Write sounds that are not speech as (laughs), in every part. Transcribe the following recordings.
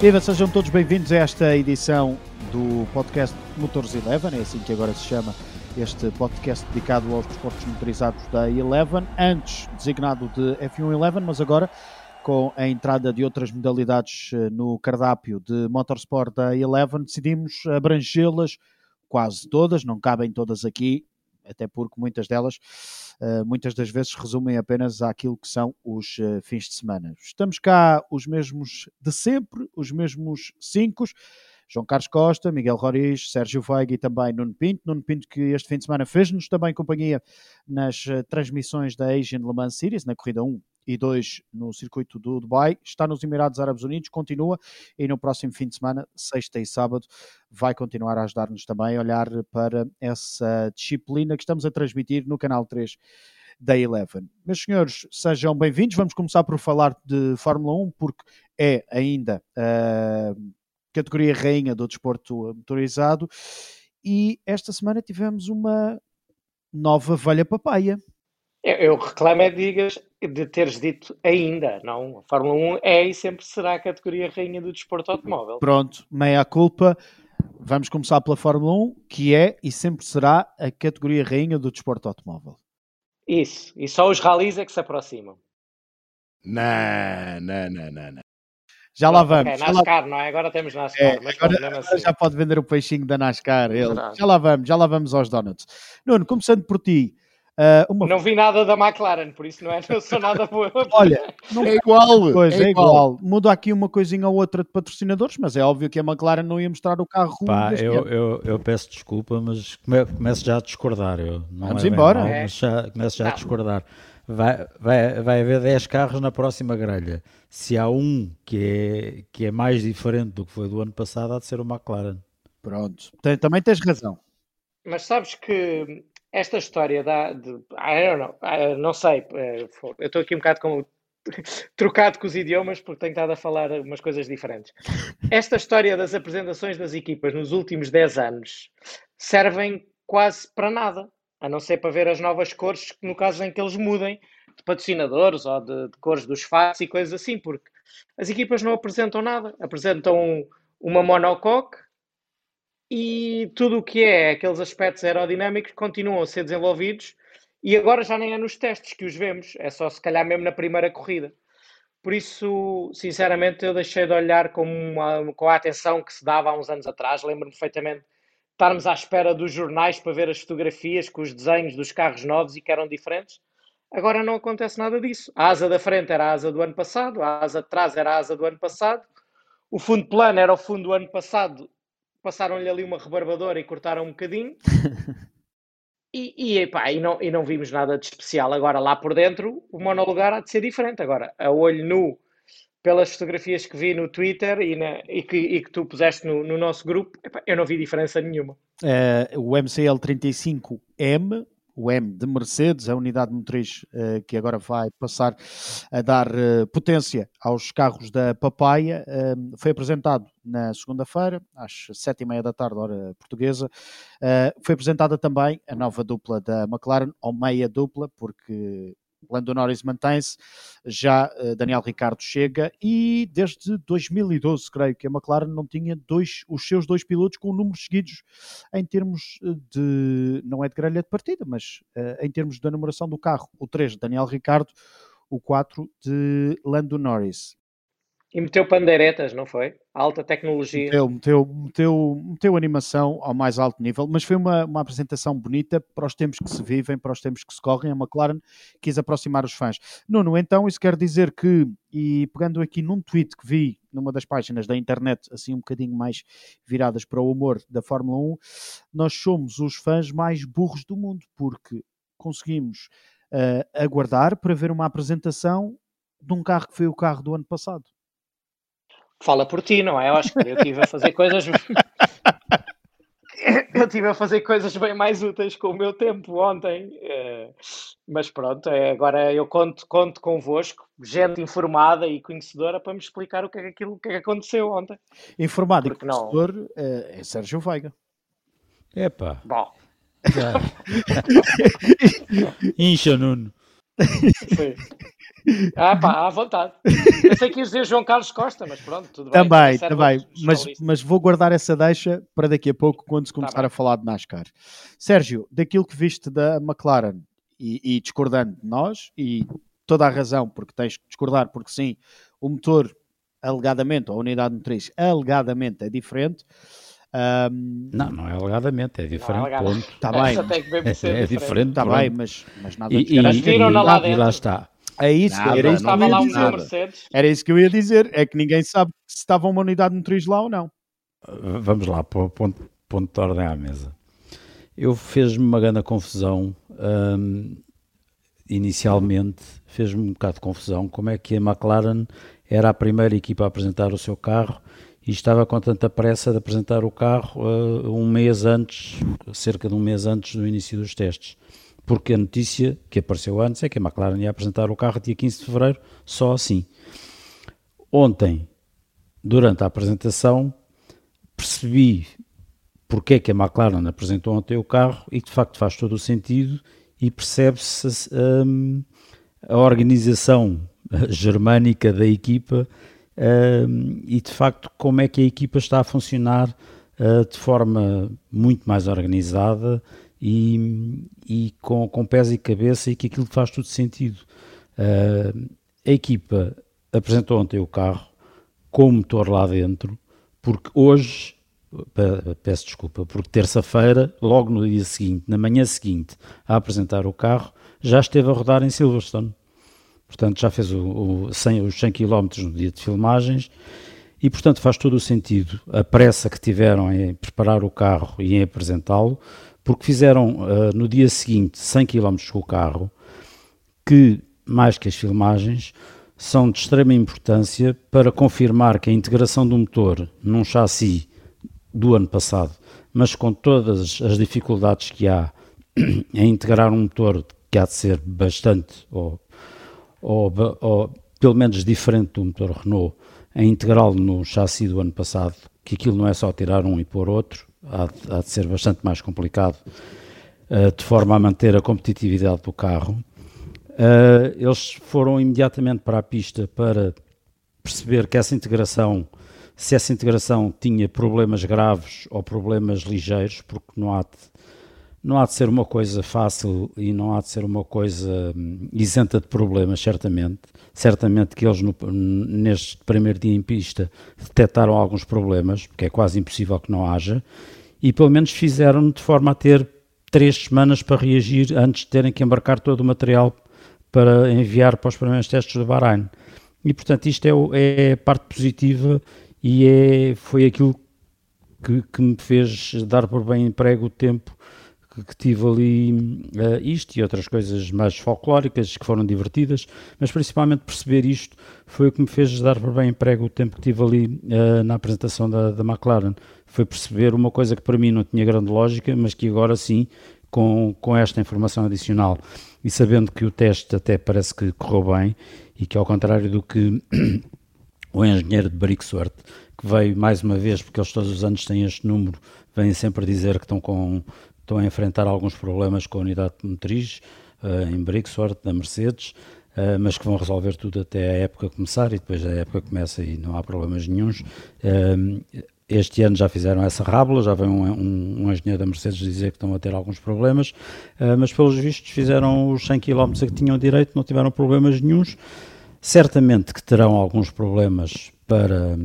Viva, sejam todos bem-vindos a esta edição do podcast Motores Eleven, é assim que agora se chama este podcast dedicado aos desportos motorizados da Eleven, antes designado de F1 Eleven, mas agora com a entrada de outras modalidades eh, no cardápio de Motorsport da Eleven, decidimos abrangê-las quase todas, não cabem todas aqui, até porque muitas delas, muitas das vezes, resumem apenas àquilo que são os uh, fins de semana. Estamos cá os mesmos de sempre, os mesmos cinco. João Carlos Costa, Miguel Roriz, Sérgio Veiga e também Nuno Pinto. Nuno Pinto que este fim de semana fez-nos também companhia nas uh, transmissões da Asian Le Mans Series, na corrida 1 e 2 no circuito do Dubai, está nos Emirados Árabes Unidos, continua e no próximo fim de semana, sexta e sábado, vai continuar a ajudar-nos também a olhar para essa disciplina que estamos a transmitir no canal 3 da Eleven. Meus senhores, sejam bem-vindos. Vamos começar por falar de Fórmula 1, porque é ainda a categoria rainha do desporto motorizado e esta semana tivemos uma nova velha papaya. Eu, eu reclamo é digas de teres dito ainda, não? A Fórmula 1 é e sempre será a categoria rainha do desporto automóvel. Pronto, meia culpa. Vamos começar pela Fórmula 1, que é e sempre será a categoria rainha do desporto automóvel. Isso, e só os rallies é que se aproximam. Não, não, não, não. não. Já lá vamos. Okay, NASCAR, não é? Agora temos NASCAR. É, agora, agora assim. já pode vender o peixinho da NASCAR. Ele. Já lá vamos, já lá vamos aos donuts. Nuno, começando por ti, Uh, uma... Não vi nada da McLaren, por isso não, é, não sou nada boa. (laughs) Olha, não... é igual. Pois, é, é igual. igual. Muda aqui uma coisinha ou outra de patrocinadores, mas é óbvio que a McLaren não ia mostrar o carro. Pá, eu, eu, eu, peço desculpa, mas começo já a discordar. Eu, Vamos é embora. Mal, é. já, começo já a discordar. Vai, vai, vai haver 10 carros na próxima grelha. Se há um que é, que é mais diferente do que foi do ano passado, há de ser o McLaren. Pronto, também tens razão. Mas sabes que esta história da. De, I know, I, não sei, eh, eu estou aqui um bocado com, (laughs) trocado com os idiomas porque tenho estado a falar umas coisas diferentes. Esta história das apresentações das equipas nos últimos 10 anos servem quase para nada, a não ser para ver as novas cores, no caso em que eles mudem de patrocinadores ou de, de cores dos fatos e coisas assim, porque as equipas não apresentam nada, apresentam uma monocoque e tudo o que é aqueles aspectos aerodinâmicos continuam a ser desenvolvidos e agora já nem é nos testes que os vemos, é só se calhar mesmo na primeira corrida. Por isso, sinceramente, eu deixei de olhar com, uma, com a atenção que se dava há uns anos atrás. Lembro-me perfeitamente estarmos à espera dos jornais para ver as fotografias com os desenhos dos carros novos e que eram diferentes. Agora não acontece nada disso. A asa da frente era a asa do ano passado, a asa de trás era a asa do ano passado, o fundo plano era o fundo do ano passado passaram-lhe ali uma rebarbadora e cortaram um bocadinho. (laughs) e, e, epá, e, não, e não vimos nada de especial. Agora, lá por dentro, o monolugar há de ser diferente. Agora, a olho nu, pelas fotografias que vi no Twitter e, na, e, que, e que, tu puseste no, no nosso grupo, epá, eu não vi diferença nenhuma. Uh, o MCL35M o M de Mercedes, a unidade motriz uh, que agora vai passar a dar uh, potência aos carros da Papaya, uh, foi apresentado na segunda-feira, às sete e meia da tarde, hora portuguesa. foi apresentada também a nova dupla da McLaren, ou meia dupla, porque Lando Norris mantém-se, já uh, Daniel Ricardo chega e desde 2012, creio que a McLaren não tinha dois, os seus dois pilotos com números seguidos em termos eh, de, não é de grelha de partida, mas uh, em termos da numeração do carro. O 3 de Daniel Ricardo, o 4 de Lando Norris. E meteu pandeiretas, não foi? Alta tecnologia. Meteu, meteu, meteu, meteu animação ao mais alto nível, mas foi uma, uma apresentação bonita para os tempos que se vivem, para os tempos que se correm. A McLaren quis aproximar os fãs. Nuno, então isso quer dizer que, e pegando aqui num tweet que vi numa das páginas da internet, assim um bocadinho mais viradas para o humor da Fórmula 1, nós somos os fãs mais burros do mundo, porque conseguimos uh, aguardar para ver uma apresentação de um carro que foi o carro do ano passado fala por ti, não é? Eu acho que eu estive a fazer coisas. (laughs) eu estive a fazer coisas bem mais úteis com o meu tempo ontem, eh, mas pronto, é, agora eu conto, conto convosco, gente informada e conhecedora, para me explicar o que é que, aquilo, que, é que aconteceu ontem. Informado Porque e conhecedor não... é, é Sérgio Veiga. Epá. Bom. (laughs) Incha, Nuno. Sim. Ah, pá, à vontade. Eu sei que ias dizer João Carlos Costa, mas pronto, tudo bem. Também, também. Mas, mas vou guardar essa deixa para daqui a pouco, quando se tá começar tá a falar de NASCAR. Sérgio, daquilo que viste da McLaren e, e discordando de nós, e toda a razão, porque tens que discordar, porque sim, o motor, alegadamente, ou a unidade motriz, alegadamente é diferente. Um... Não, não é alegadamente, é diferente. Não, é Está bem. É, é, diferente. Está bem, mas, mas nada e, e, na lá. E lá está. É isso, nada, era isso que eu ia dizer. Era isso que eu ia dizer. É que ninguém sabe se estava uma unidade motriz lá ou não. Vamos lá, ponto, ponto de ordem à mesa. Eu fez-me uma grande confusão. Um, inicialmente, fez-me um bocado de confusão como é que a McLaren era a primeira equipa a apresentar o seu carro e estava com tanta pressa de apresentar o carro uh, um mês antes, cerca de um mês antes do início dos testes. Porque a notícia que apareceu antes é que a McLaren ia apresentar o carro dia 15 de fevereiro, só assim. Ontem, durante a apresentação, percebi porque é que a McLaren apresentou ontem o carro e de facto faz todo o sentido e percebe-se um, a organização germânica da equipa uh, e de facto como é que a equipa está a funcionar uh, de forma muito mais organizada e, e com, com pés e cabeça e que aquilo faz todo sentido. Uh, a equipa apresentou ontem o carro com o motor lá dentro, porque hoje, peço desculpa, porque terça-feira, logo no dia seguinte, na manhã seguinte, a apresentar o carro, já esteve a rodar em Silverstone. Portanto, já fez o, o 100, os 100 km no dia de filmagens e, portanto, faz todo o sentido a pressa que tiveram em preparar o carro e em apresentá-lo, porque fizeram uh, no dia seguinte 100 km com o carro, que, mais que as filmagens, são de extrema importância para confirmar que a integração do motor num chassi do ano passado, mas com todas as dificuldades que há (clears throat) em integrar um motor que há de ser bastante, ou ou, ou pelo menos diferente do motor Renault, a integrá-lo no chassi do ano passado, que aquilo não é só tirar um e pôr outro, há de, há de ser bastante mais complicado, uh, de forma a manter a competitividade do carro. Uh, eles foram imediatamente para a pista para perceber que essa integração, se essa integração tinha problemas graves ou problemas ligeiros, porque não há de, não há de ser uma coisa fácil e não há de ser uma coisa hum, isenta de problemas, certamente. Certamente que eles, no, neste primeiro dia em pista, detectaram alguns problemas, porque é quase impossível que não haja, e pelo menos fizeram de forma a ter três semanas para reagir antes de terem que embarcar todo o material para enviar para os primeiros testes do Bahrein. E, portanto, isto é, é parte positiva e é, foi aquilo que, que me fez dar por bem emprego o tempo que, que tive ali uh, isto e outras coisas mais folclóricas que foram divertidas, mas principalmente perceber isto foi o que me fez dar por bem emprego o tempo que tive ali uh, na apresentação da, da McLaren. Foi perceber uma coisa que para mim não tinha grande lógica, mas que agora sim, com, com esta informação adicional e sabendo que o teste até parece que correu bem e que ao contrário do que (clears throat) o engenheiro de Brixworth, que veio mais uma vez, porque eles todos os anos têm este número, vêm sempre dizer que estão com estão a enfrentar alguns problemas com a unidade motriz uh, em Brixworth, da Mercedes, uh, mas que vão resolver tudo até a época começar e depois a época começa e não há problemas nenhums. Uh, este ano já fizeram essa rábula, já vem um, um, um, engenheiro da Mercedes dizer que estão a ter alguns problemas, mas pelos vistos fizeram os 100 km que tinham direito, não tiveram problemas nenhums. Certamente que terão alguns problemas para,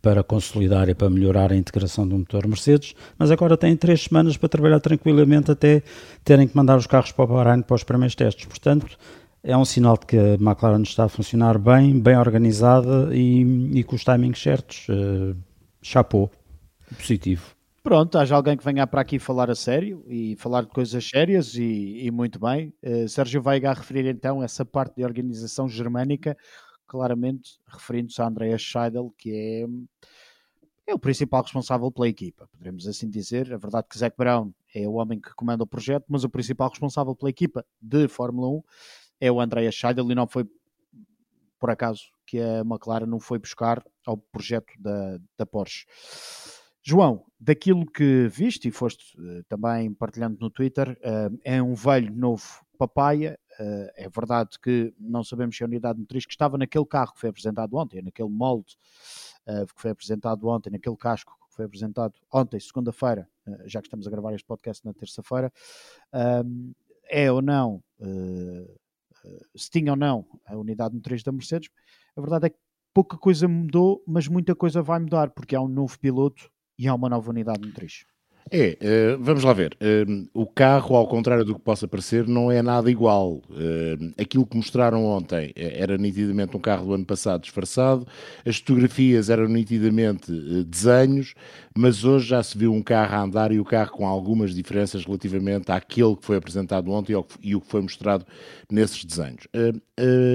para consolidar e para melhorar a integração do motor Mercedes, mas agora têm três semanas para trabalhar tranquilamente até terem que mandar os carros para o Bahrein para os primeiros testes. Portanto, é um sinal de que a McLaren está a funcionar bem, bem organizada e, e com os timings certos. Uh, chapou, positivo. Pronto, haja alguém que venha para aqui falar a sério e falar de coisas sérias e, e muito bem. Uh, Sérgio Veiga a referir então essa parte de organização germânica claramente referindo-se a Andreas Scheidel, que é, é o principal responsável pela equipa, poderemos assim dizer. A verdade é que Zac Brown é o homem que comanda o projeto, mas o principal responsável pela equipa de Fórmula 1 é o Andreas Scheidel e não foi por acaso que a McLaren não foi buscar ao projeto da, da Porsche. João, daquilo que viste e foste uh, também partilhando no Twitter, uh, é um velho novo papaya. Uh, é verdade que não sabemos se a unidade motriz que estava naquele carro que foi apresentado ontem, naquele molde uh, que foi apresentado ontem, naquele casco que foi apresentado ontem, segunda-feira, uh, já que estamos a gravar este podcast na terça-feira, é ou não, se tinha ou não a unidade motriz da Mercedes. A verdade é que pouca coisa mudou, mas muita coisa vai mudar, porque há um novo piloto e há uma nova unidade motriz. É, uh, vamos lá ver. Uh, o carro, ao contrário do que possa parecer, não é nada igual. Uh, aquilo que mostraram ontem era nitidamente um carro do ano passado disfarçado, as fotografias eram nitidamente desenhos, mas hoje já se viu um carro a andar e o carro com algumas diferenças relativamente àquele que foi apresentado ontem e o que foi mostrado nesses desenhos.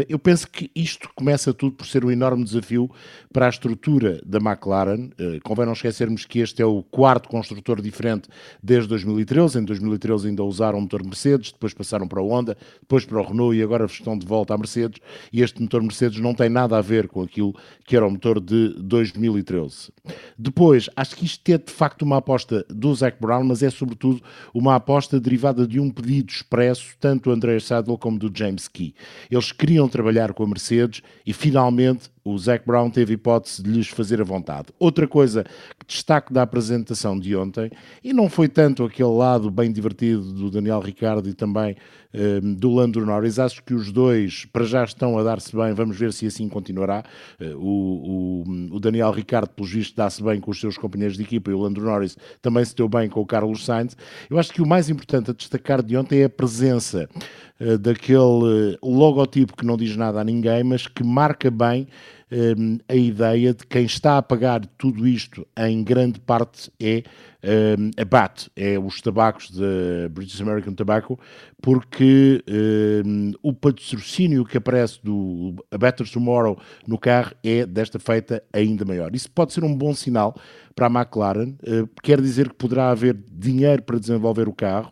eu penso que isto começa tudo por ser um enorme desafio para a estrutura da McLaren. convém não esquecermos que este é o quarto construtor diferente diferente desde 2013. Em 2013 ainda usaram o motor Mercedes, depois passaram para a Honda, depois para o Renault e agora estão de volta à Mercedes. E este motor Mercedes não tem nada a ver com aquilo que era o motor de 2013. Depois, acho que isto é de facto uma aposta do Zac Brown, mas é sobretudo uma aposta derivada de um pedido expresso, tanto do André Saddle como do James Key. Eles queriam trabalhar com a Mercedes e finalmente o Zac Brown teve hipótese de lhes fazer a vontade. Outra coisa que destaco da apresentação de ontem, e não foi tanto aquele lado bem divertido do Daniel Ricardo e também ehm, do Lando Norris, acho que os dois para já estão a dar-se bem, vamos ver se assim continuará. Uh, o, o, o, Daniel Ricardo, pelo visto, dá-se bem com os seus companheiros de equipa e o Lando Norris também se deu bem com o Carlos Sainz. Eu acho que o mais importante a destacar de ontem é a presença uh, daquele logotipo que não diz nada a ninguém, mas que marca bem um, a ideia de quem está a pagar tudo isto em grande parte é um, a BAT, é os tabacos da British American Tobacco, porque um, o patrocínio que aparece do A Better Tomorrow no carro é desta feita ainda maior. Isso pode ser um bom sinal para a McLaren, uh, quer dizer que poderá haver dinheiro para desenvolver o carro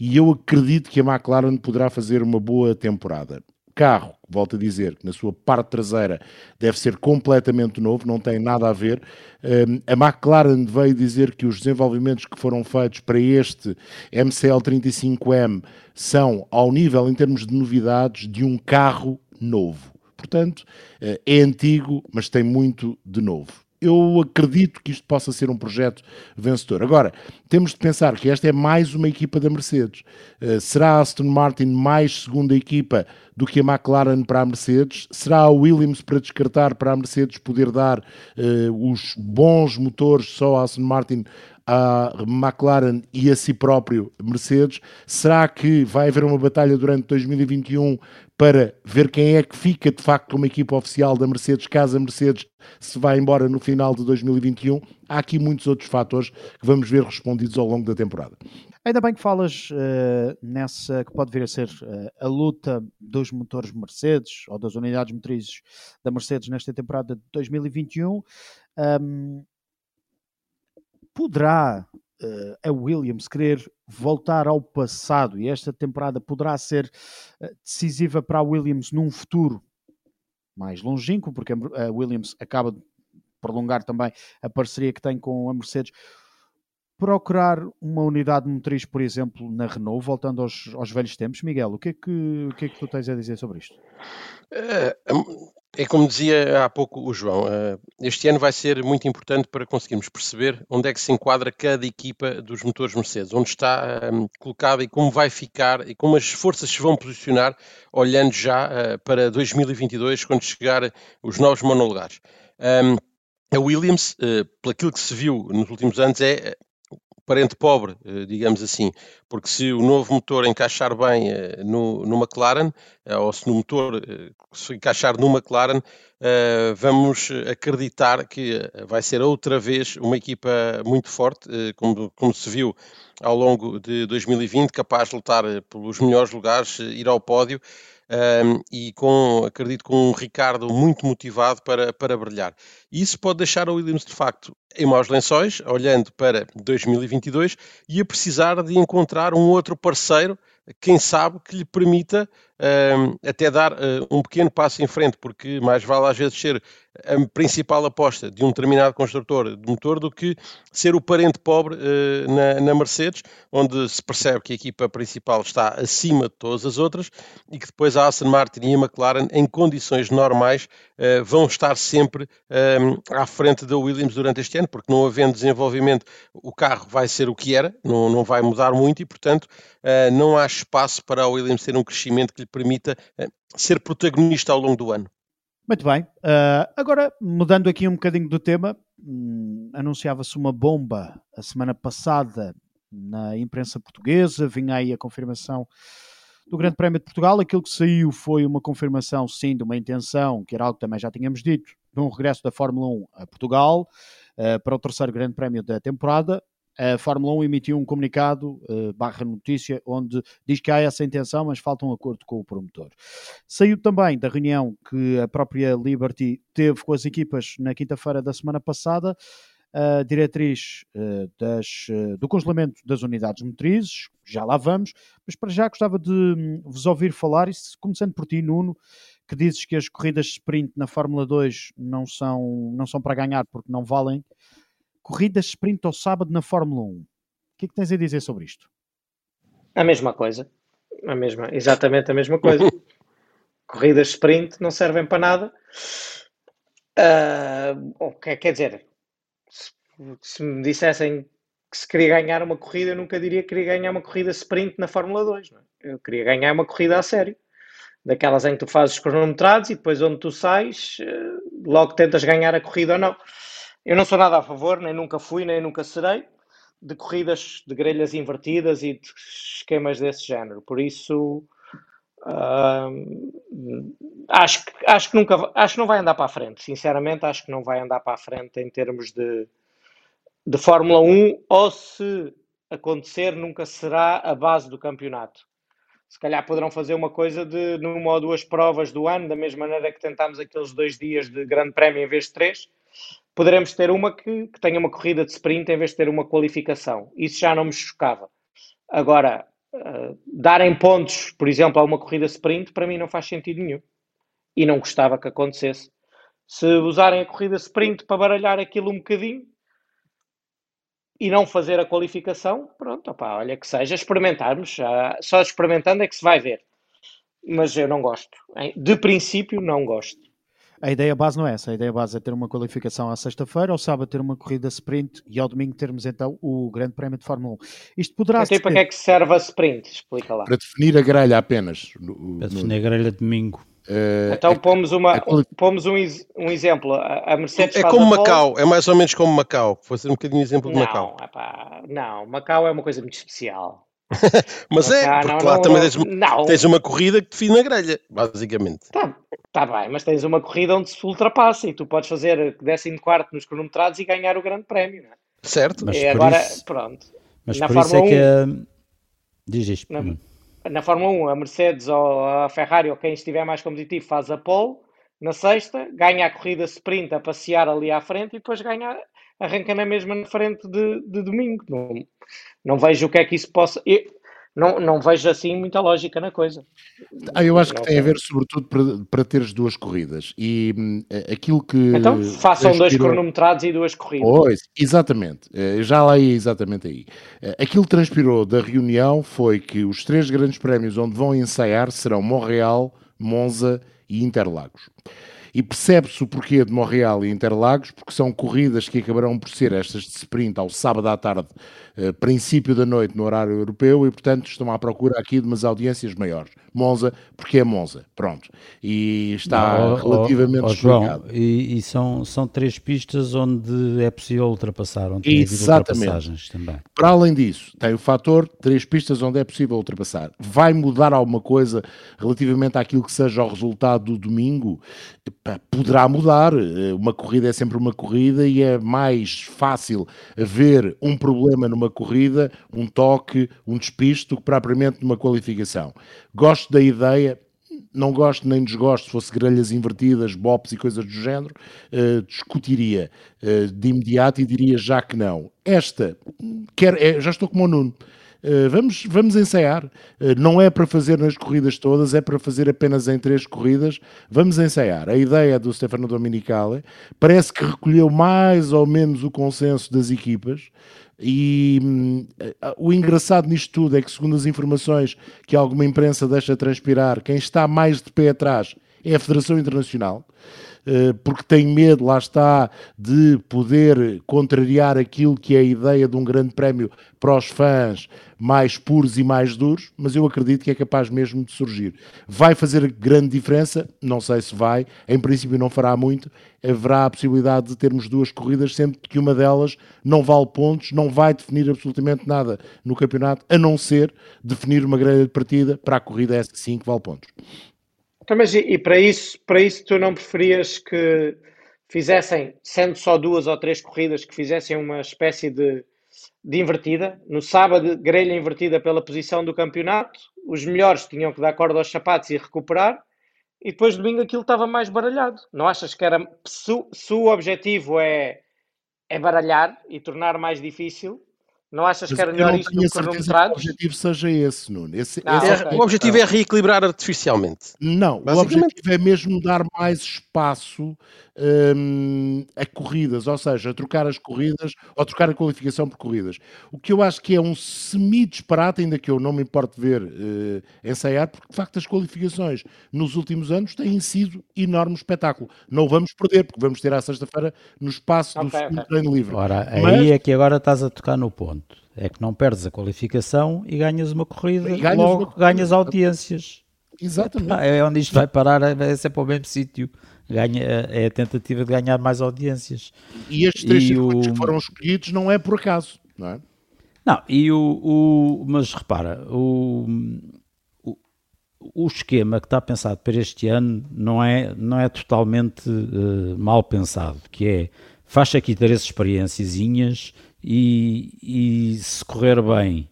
e eu acredito que a McLaren poderá fazer uma boa temporada carro, volto a dizer, que na sua parte traseira deve ser completamente novo, não tem nada a ver. Hum, a McLaren veio dizer que os desenvolvimentos que foram feitos para este MCL 35M são ao nível, em termos de novidades, de um carro novo. Portanto, eh, é antigo, mas tem muito de novo eu acredito que isto possa ser um projeto vencedor. Agora, temos de pensar que esta é mais uma equipa da Mercedes. Uh, será a Aston Martin mais segunda equipa do que a McLaren para a Mercedes? Será a Williams para descartar para a Mercedes poder dar uh, os bons motores só a Aston Martin à McLaren e a si próprio Mercedes? Será que vai haver uma batalha durante 2021 para ver quem é que fica de facto como equipa oficial da Mercedes, caso a Mercedes se vá embora no final de 2021? Há aqui muitos outros fatores que vamos ver respondidos ao longo da temporada. Ainda bem que falas uh, nessa que pode vir a ser uh, a luta dos motores Mercedes ou das unidades motrizes da Mercedes nesta temporada de 2021. Um, poderá a Williams querer voltar ao passado e esta temporada poderá ser decisiva para a Williams num futuro mais longínquo, porque a Williams acaba de prolongar também a parceria que tem com a Mercedes procurar uma unidade motriz, por exemplo, na Renault, voltando aos, aos velhos tempos? Miguel, o que, é que, o que é que tu tens a dizer sobre isto? É, é como dizia há pouco o João, é, este ano vai ser muito importante para conseguirmos perceber onde é que se enquadra cada equipa dos motores Mercedes, onde está um, colocada e como vai ficar e como as forças se vão posicionar, olhando já uh, para 2022, quando chegar os novos monolugares. Um, a Williams, uh, pelo que se viu nos últimos anos, é parente pobre, eh, digamos assim, porque se o novo motor encaixar bem eh, no, McLaren, eh, ou se no motor se encaixar no McLaren, vamos acreditar que vai ser outra vez uma equipa muito forte, como, como se viu ao longo de 2020, capaz de lutar pelos melhores lugares, ir ao pódio um, e com, acredito, com um Ricardo muito motivado para, para brilhar. Isso pode deixar o Williams, de facto, em maus lençóis, olhando para 2022 e a precisar de encontrar um outro parceiro, quem sabe, que lhe permita até dar um pequeno passo em frente, porque mais vale às vezes ser a principal aposta de um determinado construtor de motor do que ser o parente pobre uh, na, na, Mercedes, onde se percebe que a equipa principal está acima de todas as outras e que depois a Aston Martin e a McLaren, em condições normais, uh, vão estar sempre uh, à frente da Williams durante este ano, porque não havendo desenvolvimento, o carro vai ser o que era, não, não vai mudar muito e, portanto, não há espaço para a Williams ter um crescimento que lhe permita ser protagonista ao longo do ano. Muito bem. Uh, agora, mudando aqui um bocadinho do tema, hum, anunciava-se uma bomba a semana passada na imprensa portuguesa, vinha aí a confirmação do Grande Prémio de Portugal. Aquilo que saiu foi uma confirmação, sim, de uma intenção, que era algo que também já tínhamos dito, de um regresso da Fórmula 1 a Portugal uh, para o terceiro Grande Prémio da temporada a Fórmula 1 emitiu um comunicado, uh, barra notícia, onde diz que há essa intenção, mas falta um acordo com o promotor. Saiu também da reunião que a própria Liberty teve com as equipas na quinta-feira da semana passada, a diretriz uh, das, uh, do congelamento das unidades motrizes, já lá vamos, mas para já gostava de um, vos ouvir falar, isso, começando por ti, Nuno, que dizes que as corridas sprint na Fórmula 2 não são, não são para ganhar porque não valem corridas sprint ao sábado na Fórmula 1. O que é que tens a dizer sobre isto? A mesma coisa. A mesma, exatamente a mesma coisa. (laughs) corridas sprint não servem para nada. Uh, quer dizer, se, se, me dissessem que se queria ganhar uma corrida, eu nunca diria que queria ganhar uma corrida sprint na Fórmula 2. Não é? Eu queria ganhar uma corrida a sério. Daquelas em que tu fazes cronometrados e depois onde tu sais, uh, logo tentas ganhar a corrida ou não. Eu não sou nada a favor, nem nunca fui, nem nunca serei, de corridas de grelhas invertidas e de esquemas desse género. Por isso, uh, acho, que, acho, que nunca, acho que não vai andar para a frente. Sinceramente, acho que não vai andar para a frente em termos de, de Fórmula 1, ou se acontecer, nunca será a base do campeonato. Se calhar poderão fazer uma coisa de numa ou duas provas do ano, da mesma maneira que tentámos aqueles dois dias de grande prémio em vez de três, poderemos ter uma que, que, tenha uma corrida de sprint em vez de ter uma qualificação. Isso já não me chocava. Agora, uh, darem pontos, por exemplo, a uma corrida sprint, para mim não faz sentido nenhum. E não gostava que acontecesse. Se usarem a corrida sprint para baralhar aquilo um bocadinho e não fazer a qualificação, pronto, opa, olha que seja, experimentarmos. só experimentando é que se vai ver. Mas eu não gosto. De princípio, não gosto. A ideia base não é essa. A ideia base é ter uma qualificação à sexta-feira, ao sábado ter uma corrida sprint e ao domingo termos então o Grande Prémio de Fórmula 1. Isto poderá ser. para que é que serve a sprint? Explica lá. Para definir a grelha apenas. No, para definir a grelha de domingo. Uh, então pomos, uma, pomos um, um exemplo. A Mercedes é como Macau, é mais ou menos como Macau. Vou fazer um bocadinho exemplo de não, Macau. Epá, não, Macau é uma coisa muito especial. (laughs) Mas é, porque não, lá não, também tens, não. tens uma corrida que define a grelha, basicamente. Tá, tá bem, mas tens uma corrida onde se ultrapassa e tu podes fazer 14 nos cronometrados e ganhar o grande prémio, não é? Certo. Mas e agora, isso, pronto. Mas na Fórmula é que 1, é... Diz isto. Na, na, Fórmula 1, a Mercedes ou a Ferrari ou quem estiver mais competitivo faz a pole na sexta, ganha a corrida sprint a passear ali à frente e depois ganha arranca na mesma na frente de, de domingo. Não, não vejo o que é que isso possa. Eu, não, não vejo assim muita lógica na coisa. Ah, eu acho que tem a ver sobretudo para, para teres duas corridas e hum, aquilo que. Então façam dois cronometrados e duas corridas. Pois, exatamente, eh, já lá ia exatamente aí. Eh, aquilo que transpirou da reunião foi que os três grandes prémios onde vão ensaiar serão Montreal, Monza e Interlagos e percebe-se o porquê de Montreal e Interlagos, porque são corridas que acabarão por ser estas de sprint ao sábado à tarde, eh, princípio da noite no horário europeu, e portanto estão à procura aqui de umas audiências maiores. Monza, porque é Monza, pronto. E está Não, relativamente oh, oh, João, e, e, são, são três pistas onde é possível ultrapassar, onde tem ultrapassagens também. Para além disso, tem o fator três pistas onde é possível ultrapassar. Vai mudar alguma coisa relativamente àquilo que seja o resultado do domingo? Poderá mudar. Eh, uma corrida é sempre uma corrida e é mais fácil haver um problema numa corrida, um toque, um despiste, do que propriamente numa qualificação. Gosto da ideia, não gosto nem desgosto, se fosse grelhas invertidas, bops e coisas do género, uh, discutiria uh, de imediato e diria já que não. Esta, quer, é, já estou como o Nuno, vamos, vamos ensaiar. Uh, não é para fazer nas corridas todas, é para fazer apenas em três corridas. Vamos ensaiar. A ideia do Stefano Dominicale parece que recolheu mais ou menos o consenso das equipas. E hum, o engraçado nisto tudo é que, segundo as informações que alguma imprensa deixa transpirar, quem está mais de pé atrás é a Federação Internacional. Eh, porque tem medo, lá está, de poder contrariar aquilo que é a ideia de um grande prémio para os fãs mais puros e mais duros, mas eu acredito que é capaz mesmo de surgir. Vai fazer grande diferença? Não sei se vai, em princípio não fará muito. Haverá a possibilidade de termos duas corridas, sempre que uma delas não vale pontos, não vai definir absolutamente nada no campeonato, a não ser definir uma grande partida para a corrida S5 que vale pontos. Então, mas e, e, para isso, para isso tu não preferias que fizessem, sendo só duas ou três corridas, que fizessem uma espécie de, de invertida? No sábado, grelha invertida pela posição do campeonato, os melhores tinham que dar corda aos sapatos e recuperar, e depois domingo aquilo estava mais baralhado. Não achas que era. Se, se o objetivo é, é baralhar e tornar mais difícil, não achas Mas que era melhor isto do que cronometrados? o objetivo seja esse, Nuno. Esse, não, esse okay. O objetivo é reequilibrar artificialmente. Não, o objetivo é mesmo dar mais espaço um, a corridas, ou seja, a trocar as corridas ou trocar a qualificação por corridas. O que eu acho que é um semi-disparate, ainda que eu não me importo ver uh, ensaiar, porque de facto as qualificações nos últimos anos têm sido enorme espetáculo. Não o vamos perder, porque vamos ter à sexta-feira no espaço okay, do segundo okay. treino livre. Ora, Mas... aí é que agora estás a tocar no ponto. É que não perdes a qualificação e ganhas uma corrida, e ganhas logo uma... ganhas audiências. Exatamente. É onde isto vai parar, é sempre ao mesmo sítio ganha, é a tentativa de ganhar mais audiências. E estes três e circuitos o... que foram escolhidos não é por acaso, não é? Não, e o, o mas repara, o, o, o, esquema que está pensado para este ano não é, não é totalmente uh, mal pensado, que é faz aqui três experiênciazinhas e, e se correr bem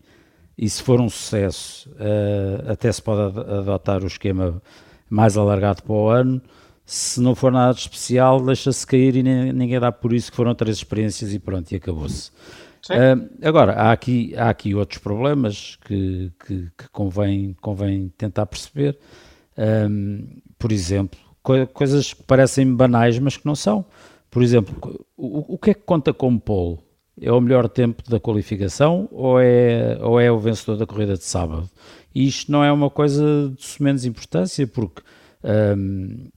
e se for um sucesso, uh, até se pode adotar o esquema mais alargado para o ano se não for nada especial, deixa-se cair e ninguém dá por isso que foram três experiências e pronto, e acabou-se. Uh, agora, há aqui, há aqui outros problemas que, que, que convém, convém tentar perceber. Um, por exemplo, co coisas que parecem banais, mas que não são. Por exemplo, o, o que é que conta como pole? É o melhor tempo da qualificação ou é, ou é o vencedor da corrida de sábado? E isto não é uma coisa de menos importância, porque um,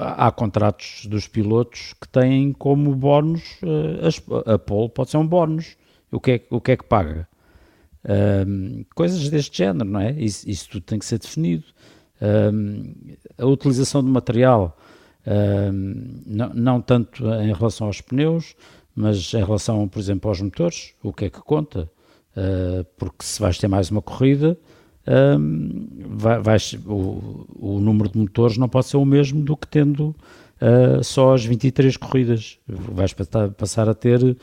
há contratos dos pilotos que têm como bónus, uh, a pole pode ser um bónus. O que é, o que, é que paga? Um, coisas deste género, não é? Isso, isso tudo tem que ser definido. Um, a utilização de material, um, não, não, tanto em relação aos pneus, mas em relação, por exemplo, aos motores, o que é que conta? Uh, porque se vais ter mais uma corrida, um, vai, vai, o, o, número de motores não pode ser o mesmo do que tendo uh, só as 23 corridas. Vais passar a ter, uh,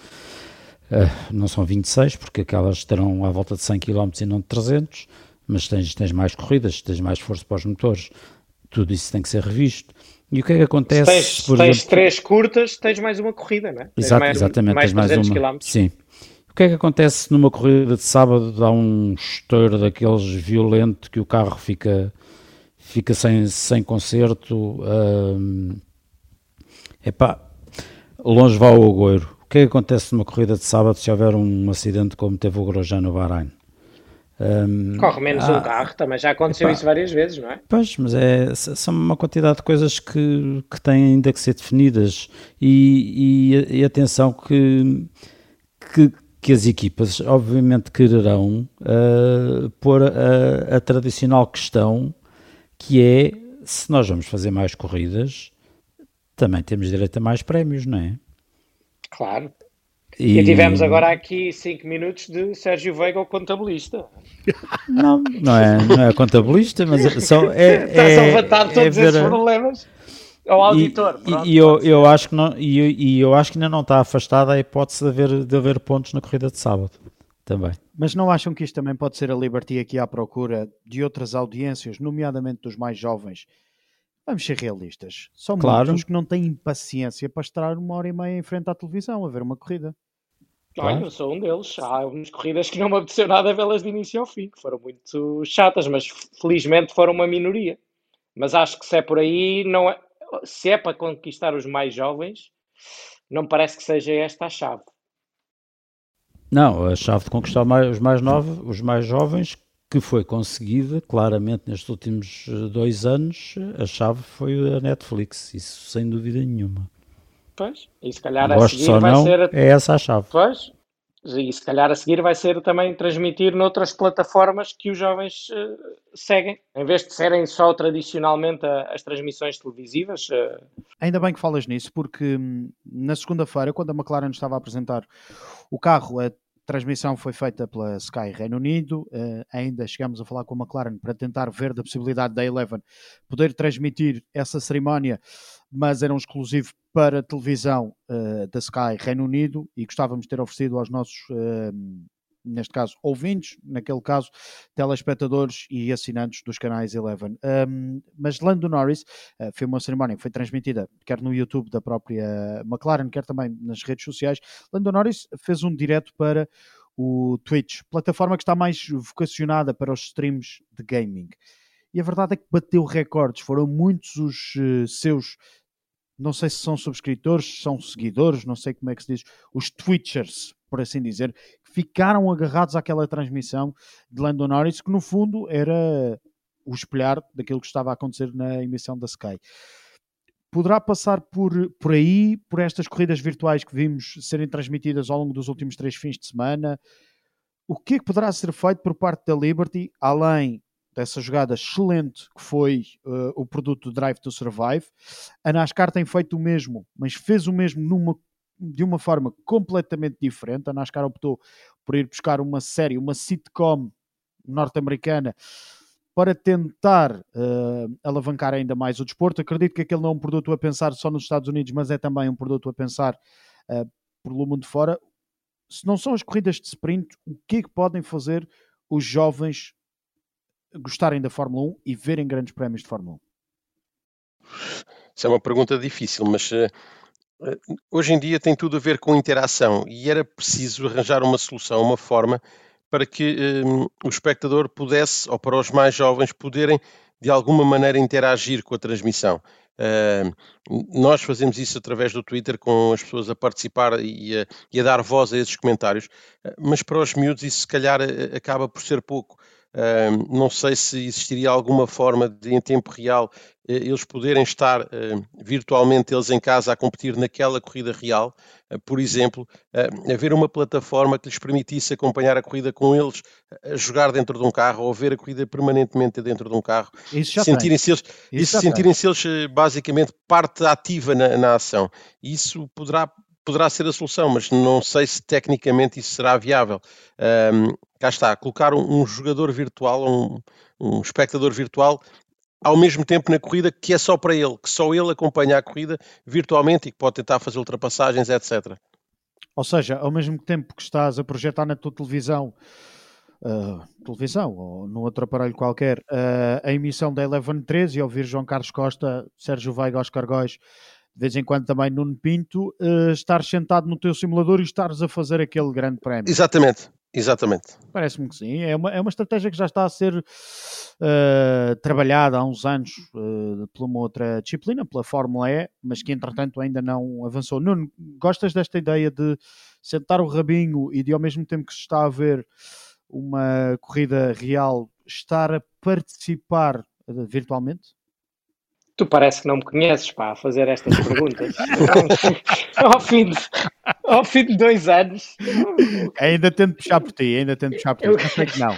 não são 26, porque aquelas terão à volta de 100 km e não de 300, mas tens, tens mais corridas, tens mais força para os motores. Tudo isso tem que ser revisto. E o que é que acontece? Se tens, tens exemplo, três curtas, tens mais uma corrida, não é? Exato, mais, exatamente, mais tens mais uma. Km. Sim que é que acontece numa corrida de sábado? Dá um estouro daqueles violento que o carro fica, fica sem, sem conserto. Um, epá, longe vai o agouro. O que é que acontece numa corrida de sábado se houver um acidente como teve o Grosjean no Bahrein? Um, Corre menos ah, um carro, também já aconteceu epá, isso várias vezes, não é? Pois, mas é, são uma quantidade de coisas que, que têm ainda que ser definidas e, e, e atenção que, que que as equipas obviamente quererão uh, pôr a, a, tradicional questão que é se nós vamos fazer mais corridas também temos direito a mais prémios, não é? Claro. E, e tivemos agora aqui 5 minutos de Sérgio Veiga, o contabilista. Não, não é, não é contabilista, mas é só é, (laughs) Estás a levantar é todos é ver, esses problemas ao auditor. E, pronto, e eu, eu, acho que não, e, eu, e eu acho que ainda não está afastada a hipótese de haver, de haver pontos na corrida de sábado também. Mas não acham que isto também pode ser a Liberty aqui à procura de outras audiências, nomeadamente dos mais jovens? Vamos ser realistas. São claro. muitos que não têm paciência para estar uma hora e meia em frente à televisão a ver uma corrida. Olha, eu sou um deles. Há algumas corridas que não me apeteceu nada vê-las de início ao fim, que foram muito chatas, mas felizmente foram uma minoria. Mas acho que se é por aí, não é, se é para conquistar os mais jovens, não parece que seja esta a chave. Não, a chave de conquistar os mais novos, os mais jovens, que foi conseguida claramente nestes últimos eh, dois anos, a chave foi a Netflix, isso sem dúvida nenhuma. Pois, e se calhar a seguir vai não, ser. É essa a chave. Pois, e se calhar a seguir vai ser também transmitir noutras plataformas que os jovens uh, seguem, em vez de serem só tradicionalmente a, as transmissões televisivas. Uh... Ainda bem que falas nisso, porque hum, na segunda-feira, quando a McLaren estava a apresentar o carro, a transmissão foi feita pela Sky Reino Unido. Uh, ainda chegamos a falar com a McLaren para tentar ver da possibilidade da Eleven poder transmitir essa cerimónia, mas era um exclusivo para televisão uh, da Sky Reino Unido e gostávamos de ter oferecido aos nossos. Uh, neste caso, ouvintes, naquele caso, telespectadores e assinantes dos canais Eleven. Um, mas Lando Norris uh, foi uma cerimónia que foi transmitida quer no YouTube da própria McLaren, quer também nas redes sociais. Lando Norris fez um direto para o Twitch, plataforma que está mais vocacionada para os streams de gaming. E a verdade é que bateu recordes, foram muitos os uh, seus não sei se são subscritores, são seguidores, não sei como é que se diz, os Twitchers, por assim dizer, ficaram agarrados àquela transmissão de Lando Norris, que no fundo era o espelhar daquilo que estava a acontecer na emissão da Sky. Poderá passar por, por aí, por estas corridas virtuais que vimos serem transmitidas ao longo dos últimos três fins de semana. O que é que poderá ser feito por parte da Liberty, além dessa jogada excelente que foi uh, o produto Drive to Survive. A NASCAR tem feito o mesmo, mas fez o mesmo numa, de uma forma completamente diferente. A NASCAR optou por ir buscar uma série, uma sitcom norte-americana para tentar uh, alavancar ainda mais o desporto. Acredito que aquele não é um produto a pensar só nos Estados Unidos, mas é também um produto a pensar uh, pelo mundo fora. Se não são as corridas de sprint, o que é que podem fazer os jovens gostarem da Fórmula 1 e verem grandes prémios de Fórmula 1? Isso é uma pergunta difícil, mas uh, hoje em dia tem tudo a ver com interação e era preciso arranjar uma solução, uma forma para que uh, o espectador pudesse, ou para os mais jovens, poderem de alguma maneira interagir com a transmissão. Uh, nós fazemos isso através do Twitter, com as pessoas a participar e a, e a dar voz a esses comentários, mas para os miúdos isso se calhar acaba por ser pouco não sei se existiria alguma forma de, em tempo real, eh, eles poderem estar uh, virtualmente eles em casa a competir naquela corrida real, uh, por exemplo, uh, haver uma plataforma que lhes permitisse acompanhar a corrida com eles, a jogar dentro de um carro ou ver a corrida permanentemente dentro de um carro, sentirem-se eles, isso sentirem-se eles basicamente parte ativa na, na ação. Isso poderá poderá ser a solução, mas não sei se tecnicamente isso será viável. Um, cá está, colocar um, um jogador virtual, um, um espectador virtual ao mesmo tempo na corrida que é só para ele, que só ele acompanha a corrida virtualmente e que pode tentar fazer ultrapassagens, etc. Ou seja, ao mesmo tempo que estás a projetar na tua televisão, uh, televisão ou num outro aparelho qualquer, uh, a emissão da Eleven 13 e ouvir João Carlos Costa, Sérgio Veiga, Oscar Góis de vez em quando também Nuno Pinto, uh, estares sentado no teu simulador e estares a fazer aquele grande prémio. Exatamente, exatamente. Parece-me que sim. É uma, é uma estratégia que já está a ser uh, trabalhada há uns anos uh, por uma outra disciplina, pela Fórmula E, mas que entretanto ainda não avançou. Nuno, gostas desta ideia de sentar o rabinho e de ao mesmo tempo que se está a ver uma corrida real, estar a participar virtualmente? Tu parece que não me conheces, pá, a fazer estas perguntas. ao, fim de, ao fim de dois anos. Ainda tento puxar por ti, ainda tento puxar por ti, eu... mas sei que não.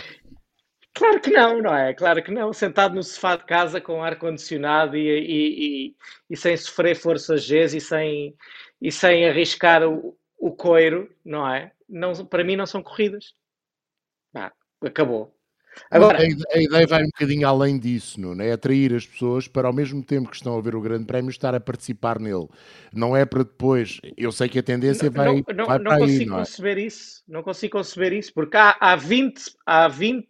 Claro que não, não é? Claro que não. Sentado no sofá de casa com ar-condicionado e, e, e, e, sem sofrer forças G e sem, e sem arriscar o, o coiro, não é? Não, para mim não são corridas. Acabou. Agora, a, a, ideia vai um bocadinho além disso, não é? Atrair as pessoas para, ao mesmo tempo que estão a ver o Grande Prémio, estar a participar nele. Não é para depois. Eu sei que a tendência vai, não, não, vai não para consigo aí, não é? conceber isso. Não consigo conceber isso, porque há, há, 20, há 20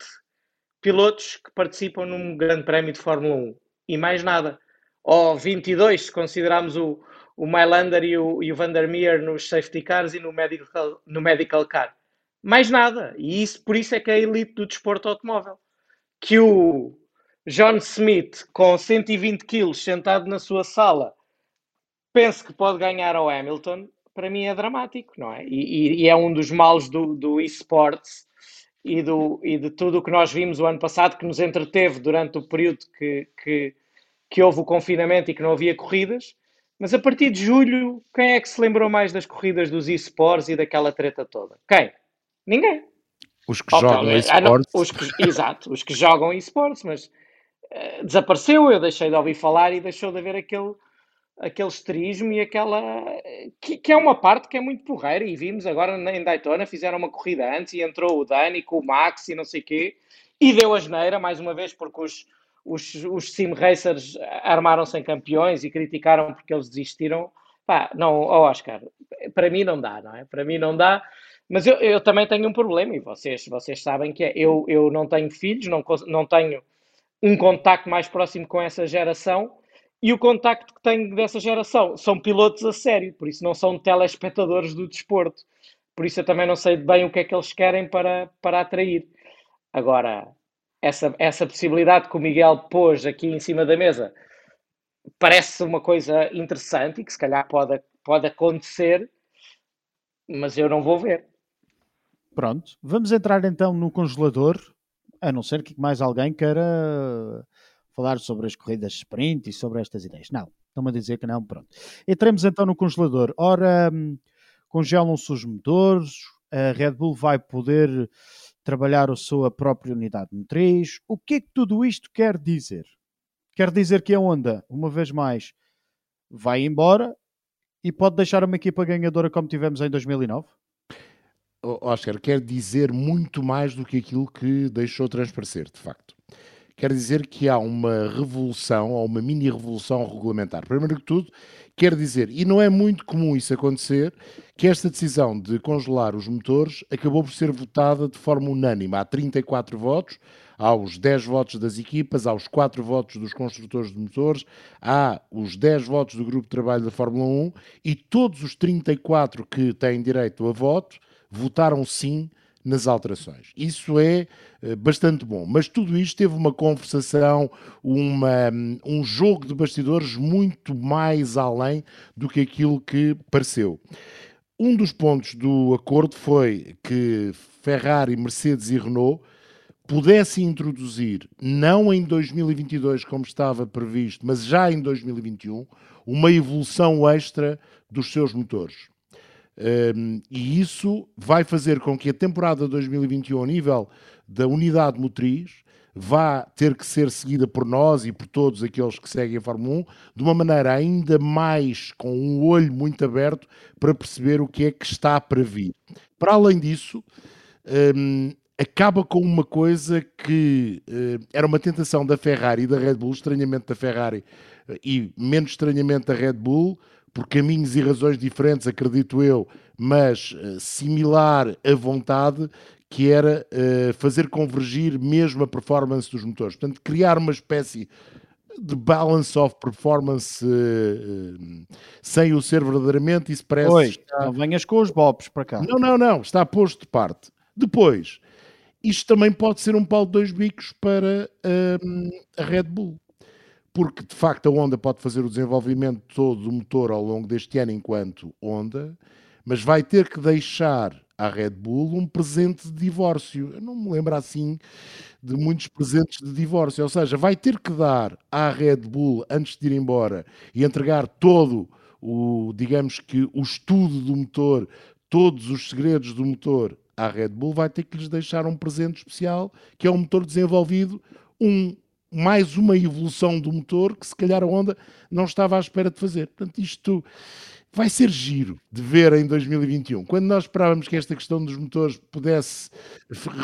pilotos que participam num Grande Prémio de Fórmula 1 e mais nada. Ou 22, se considerarmos o, o Mylander e o, e o Vandermeer nos safety cars e no medical, no medical car. Mais nada. E isso, por isso é que é a elite do desporto automóvel. Que o John Smith, com 120 quilos, sentado na sua sala, pense que pode ganhar ao Hamilton, para mim é dramático, não é? E, e, é um dos males do, do esportes e, do, e de tudo o que nós vimos o ano passado, que nos entreteve durante o período que, que, que houve o confinamento e que não havia corridas. Mas a partir de julho, quem é que se lembrou mais das corridas dos esports e daquela treta toda? Quem? Ninguém. Os que okay, jogam esportes. Os que, exato, os que jogam esportes, mas uh, desapareceu, eu deixei de ouvir falar e deixou de haver aquele aquele esterismo e aquela. Que, que, é uma parte que é muito porreira. E vimos agora em Daytona, fizeram uma corrida antes e entrou o Dani com o Max e não sei o quê, e deu a geneira mais uma vez, porque os, os, os sim racers armaram-se em campeões e criticaram porque eles desistiram. Pá, não, oh Oscar, para mim não dá, não é? Para mim não dá. Mas eu, eu também tenho um problema, e vocês, vocês sabem que é, eu, eu não tenho filhos, não, não tenho um contacto mais próximo com essa geração, e o contacto que tenho dessa geração são pilotos a sério, por isso não são telespectadores do desporto. Por isso eu também não sei bem o que é que eles querem para, para atrair. Agora, essa, essa possibilidade que o Miguel pôs aqui em cima da mesa parece uma coisa interessante e que se calhar pode, pode acontecer, mas eu não vou ver. Pronto, vamos entrar então no congelador, a não ser que mais alguém queira falar sobre as corridas sprint e sobre estas ideias. Não, estão-me a dizer que não, pronto. Entremos então no congelador. Ora, hum, congelam-se os motores, a Red Bull vai poder trabalhar a sua própria unidade motriz. O que é que tudo isto quer dizer? Quer dizer que a Honda, uma vez mais, vai embora e pode deixar uma equipa ganhadora como tivemos em 2009? Oscar, quer dizer muito mais do que aquilo que deixou transparecer, de facto quer dizer que há uma revolução, ou uma mini revolução regulamentar. Primeiro que tudo, quer dizer, e não é muito comum isso acontecer, que esta decisão de congelar os motores acabou por ser votada de forma unânime. Há 34 votos, aos 10 votos das equipas, aos 4 votos dos construtores de motores, há os 10 votos do grupo de trabalho da Fórmula 1 e todos os 34 que têm direito a voto votaram sim nas alterações. Isso é eh, bastante bom. Mas tudo isto teve uma conversação, uma, um jogo de bastidores muito mais além do que aquilo que pareceu. Um dos pontos do acordo foi que Ferrari, Mercedes e Renault pudessem introduzir, não em 2022 como estava previsto, mas já em 2021, uma evolução extra dos seus motores. Um, e isso vai fazer com que a temporada 2021, ao nível da unidade motriz, vá ter que ser seguida por nós e por todos aqueles que seguem a Fórmula 1 de uma maneira ainda mais com um olho muito aberto para perceber o que é que está para vir. Para além disso, um, acaba com uma coisa que uh, era uma tentação da Ferrari e da Red Bull, estranhamente da Ferrari uh, e menos estranhamente da Red Bull, por caminhos e razões diferentes, acredito eu, mas uh, similar à vontade, que era uh, fazer convergir mesmo a performance dos motores. Portanto, criar uma espécie de balance of performance uh, sem o ser verdadeiramente, isso parece... Oi, está... não venhas com os bobs para cá. Não, não, não, está posto de parte. Depois, isto também pode ser um pau de dois bicos para a Red Bull porque de facto a Honda pode fazer o desenvolvimento todo do motor ao longo deste ano enquanto Honda, mas vai ter que deixar à Red Bull um presente de divórcio. Eu não me lembro assim de muitos presentes de divórcio, ou seja, vai ter que dar à Red Bull antes de ir embora e entregar todo o, digamos que o estudo do motor, todos os segredos do motor à Red Bull, vai ter que lhes deixar um presente especial, que é um motor desenvolvido um mais uma evolução do motor que se calhar a Honda não estava à espera de fazer. Portanto, isto vai ser giro de ver em 2021. Quando nós esperávamos que esta questão dos motores pudesse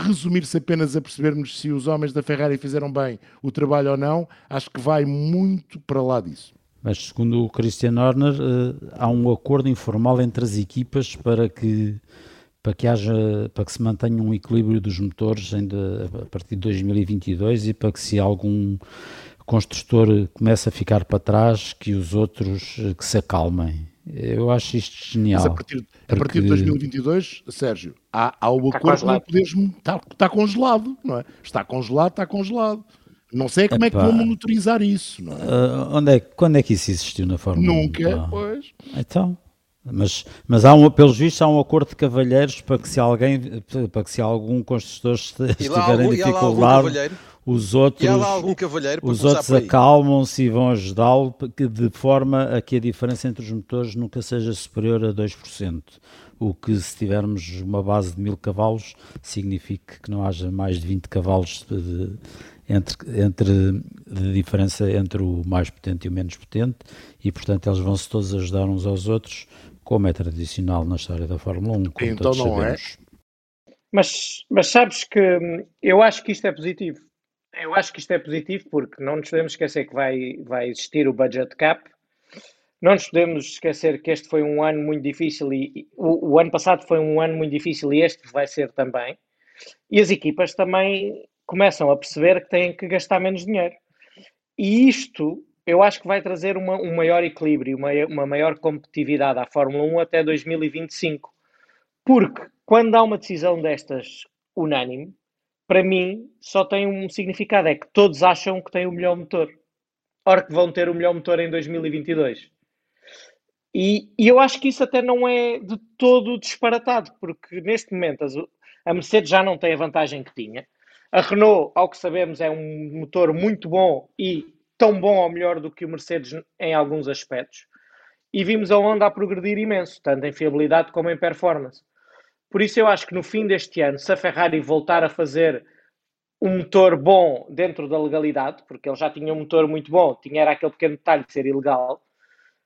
resumir-se apenas a percebermos se os homens da Ferrari fizeram bem o trabalho ou não, acho que vai muito para lá disso. Mas segundo o Christian Horner, eh, há um acordo informal entre as equipas para que para que haja, para que se mantenha um equilíbrio dos motores ainda a partir de 2022 e para que se algum construtor começa a ficar para trás, que os outros eh, que se acalmem. Eu acho isto genial. Mas a partir, a partir de 2022, Sérgio, há, há o acordo que não podes, está, está congelado, não é? Está congelado, está congelado. Não sei como Epá, é que vão monitorizar isso. Não é? Uh, onde é, quando é que isso existiu na Fórmula Nunca, 1? Nunca, pois. Então, mas, mas há um, pelos vistos há um acordo de cavalheiros para que se alguém, para que se algum construtor estiver em dificuldade, os outros, os outros acalmam-se e vão ajudá-lo de forma a que a diferença entre os motores nunca seja superior a 2%. O que se tivermos uma base de mil cavalos significa que não haja mais de 20 cavalos de, de, entre, entre, de diferença entre o mais potente e o menos potente e portanto eles vão-se todos ajudar uns aos outros como é tradicional na história da Fórmula 1. então não é? sabemos. é? Mas, mas sabes que hum, eu acho que isto é positivo. Eu acho que isto é positivo porque não nos podemos esquecer que vai, vai existir o budget cap. Não nos podemos esquecer que este foi um ano muito difícil e o, o ano passado foi um ano muito difícil e este vai ser também. E as equipas também começam a perceber que têm que gastar menos dinheiro. E isto eu acho que vai trazer uma, um maior equilíbrio, uma, uma maior competitividade à Fórmula 1 até 2025. Porque quando há uma decisão destas unânime, para mim só tem um significado: é que todos acham que têm o melhor motor. Ora que vão ter o melhor motor em 2022. E, e eu acho que isso até não é de todo disparatado, porque neste momento a Mercedes já não tem a vantagem que tinha. A Renault, ao que sabemos, é um motor muito bom e tão bom ou melhor do que o Mercedes em alguns aspectos. E vimos a Honda a progredir imenso, tanto em fiabilidade como em performance. Por isso eu acho que no fim deste ano, se a Ferrari voltar a fazer um motor bom dentro da legalidade, porque ele já tinha um motor muito bom, tinha era aquele pequeno detalhe de ser ilegal,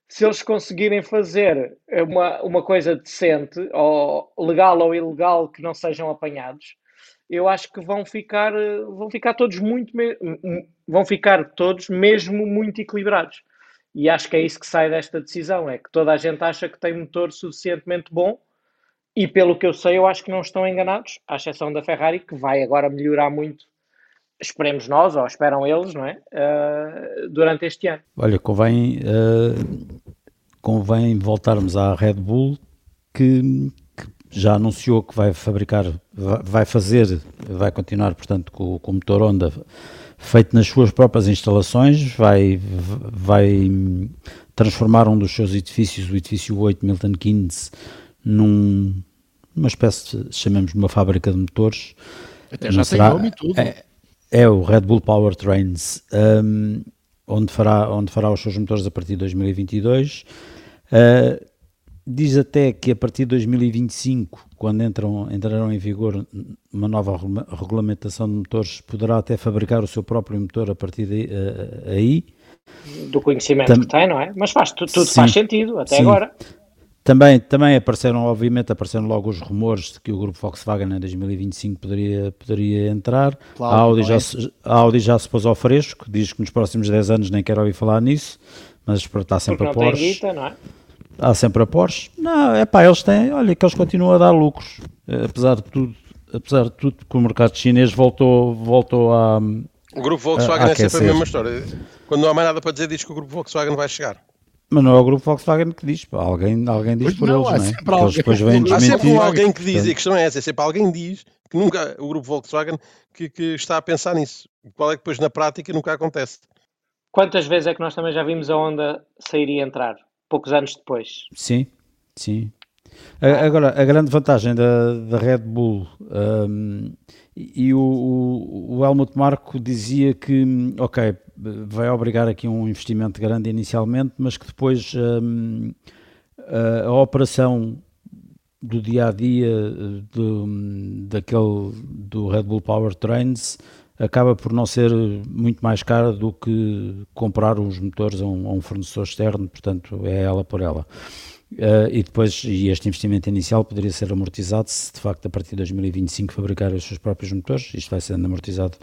se eles conseguirem fazer uma, uma coisa decente, ou legal ou ilegal, que não sejam apanhados, eu acho que vão ficar, vão ficar todos muito, vão ficar todos mesmo muito equilibrados. E acho que é isso que sai desta decisão, é que toda a gente acha que tem motor suficientemente bom e pelo que eu sei, eu acho que não estão enganados, à exceção da Ferrari, que vai agora melhorar muito, esperemos nós, ou esperam eles, não é? Uh, durante este ano. Olha, convém, uh, convém voltarmos à Red Bull, que, já anunciou que vai fabricar, vai fazer, vai continuar, portanto, com, com o motor Honda feito nas suas próprias instalações, vai, vai transformar um dos seus edifícios, o edifício 8 Milton Keynes, num, numa espécie, de, chamemos de uma fábrica de motores. Até já será, tem nome e tudo. É, é, o Red Bull Powertrains, um, onde, fará, onde fará os seus motores a partir de 2022. Uh, diz até que a partir de 2025, quando entram, entrarão em vigor uma nova regulamentação de motores, poderá até fabricar o seu próprio motor a partir de, uh, aí. Do conhecimento Tam que tem, não é? Mas faz, tudo, tudo faz sentido, até sim. agora. Também, também apareceram, obviamente, apareceram logo os rumores de que o grupo Volkswagen em 2025 poderia, poderia entrar. Claro, a, Audi já, é? se, a Audi já se pôs ao fresco, diz que nos próximos 10 anos nem quer ouvir falar nisso, mas está sempre Porque a Porsche. Guita, não é? Há sempre a Porsche. Não, é pá, eles têm, olha, que eles continuam a dar lucros, eh, apesar de tudo, apesar de tudo que o mercado chinês voltou, voltou a. O grupo Volkswagen a, a é sempre a mesma história. Quando não há mais nada para dizer, diz que o grupo Volkswagen vai chegar. Mas não é o grupo Volkswagen que diz, alguém, alguém diz pois por não, eles, não é? Eles depois vêm Há sempre alguém que diz, e a questão é essa, é sempre alguém diz que nunca, o grupo Volkswagen, que, que está a pensar nisso. Qual é que depois na prática nunca acontece? Quantas vezes é que nós também já vimos a onda sair e entrar? Poucos anos depois. Sim, sim. Agora, a grande vantagem da, da Red Bull um, e o, o, o Helmut Marko dizia que, ok, vai obrigar aqui um investimento grande inicialmente, mas que depois um, a, a, operação do dia a dia do, daquele, do Red Bull Powertrains acaba por não ser muito mais cara do que comprar os motores a um, a um fornecedor externo, portanto é ela por ela. Uh, e depois, e este investimento inicial poderia ser amortizado se de facto a partir de 2025 fabricar os seus próprios motores, isto vai sendo amortizado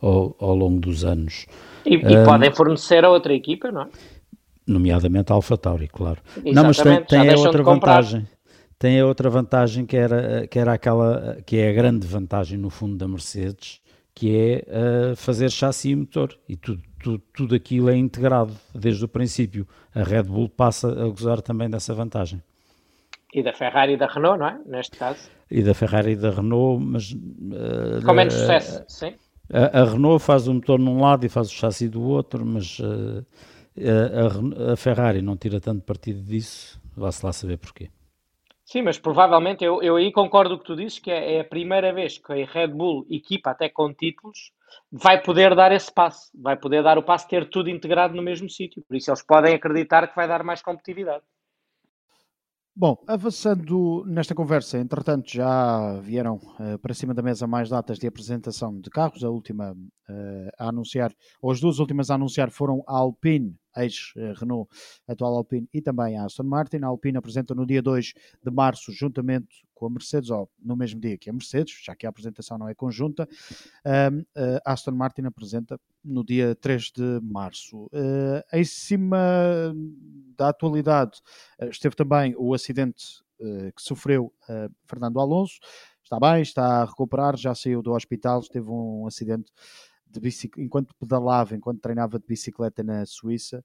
ao, ao longo dos anos. E, e uh, podem fornecer a outra equipa, não é? Nomeadamente a AlphaTauri, claro. Exatamente, não, mas tem, tem a outra vantagem. Tem a outra vantagem que era, que era aquela que é a grande vantagem no fundo da Mercedes, que é uh, fazer chassi e motor. E tu, tu, tudo aquilo é integrado desde o princípio. A Red Bull passa a gozar também dessa vantagem. E da Ferrari e da Renault, não é? Neste caso. E da Ferrari e da Renault, mas. Uh, Com menos sucesso, uh, sim. A, a, Renault faz o motor num lado e faz o chassi do outro, mas uh, a, a, Ferrari não tira tanto partido disso, vá-se lá saber porquê. Sim, mas provavelmente eu, eu aí concordo com o que tu dizes, que é, é, a primeira vez que a Red Bull, equipa até com títulos, vai poder dar esse passo, vai poder dar o passo, ter tudo integrado no mesmo sítio. Por isso eles podem acreditar que vai dar mais competitividade. Bom, avançando nesta conversa, entretanto já vieram uh, para cima da mesa mais datas de apresentação de carros. A última uh, a anunciar, ou as duas últimas a anunciar foram a Alpine ex-Renault, atual Alpine, e também a Aston Martin. A Alpine apresenta no dia 2 de março, juntamente com a Mercedes, ou no mesmo dia que a Mercedes, já que a apresentação não é conjunta. Um, a Aston Martin apresenta no dia 3 de março. Uh, em cima da atualidade, uh, esteve também o acidente que sofreu Fernando Alonso. Está bem, está a recuperar, já saiu do hospital, teve um acidente de bicicleta, enquanto pedalava, enquanto treinava de bicicleta na Suíça.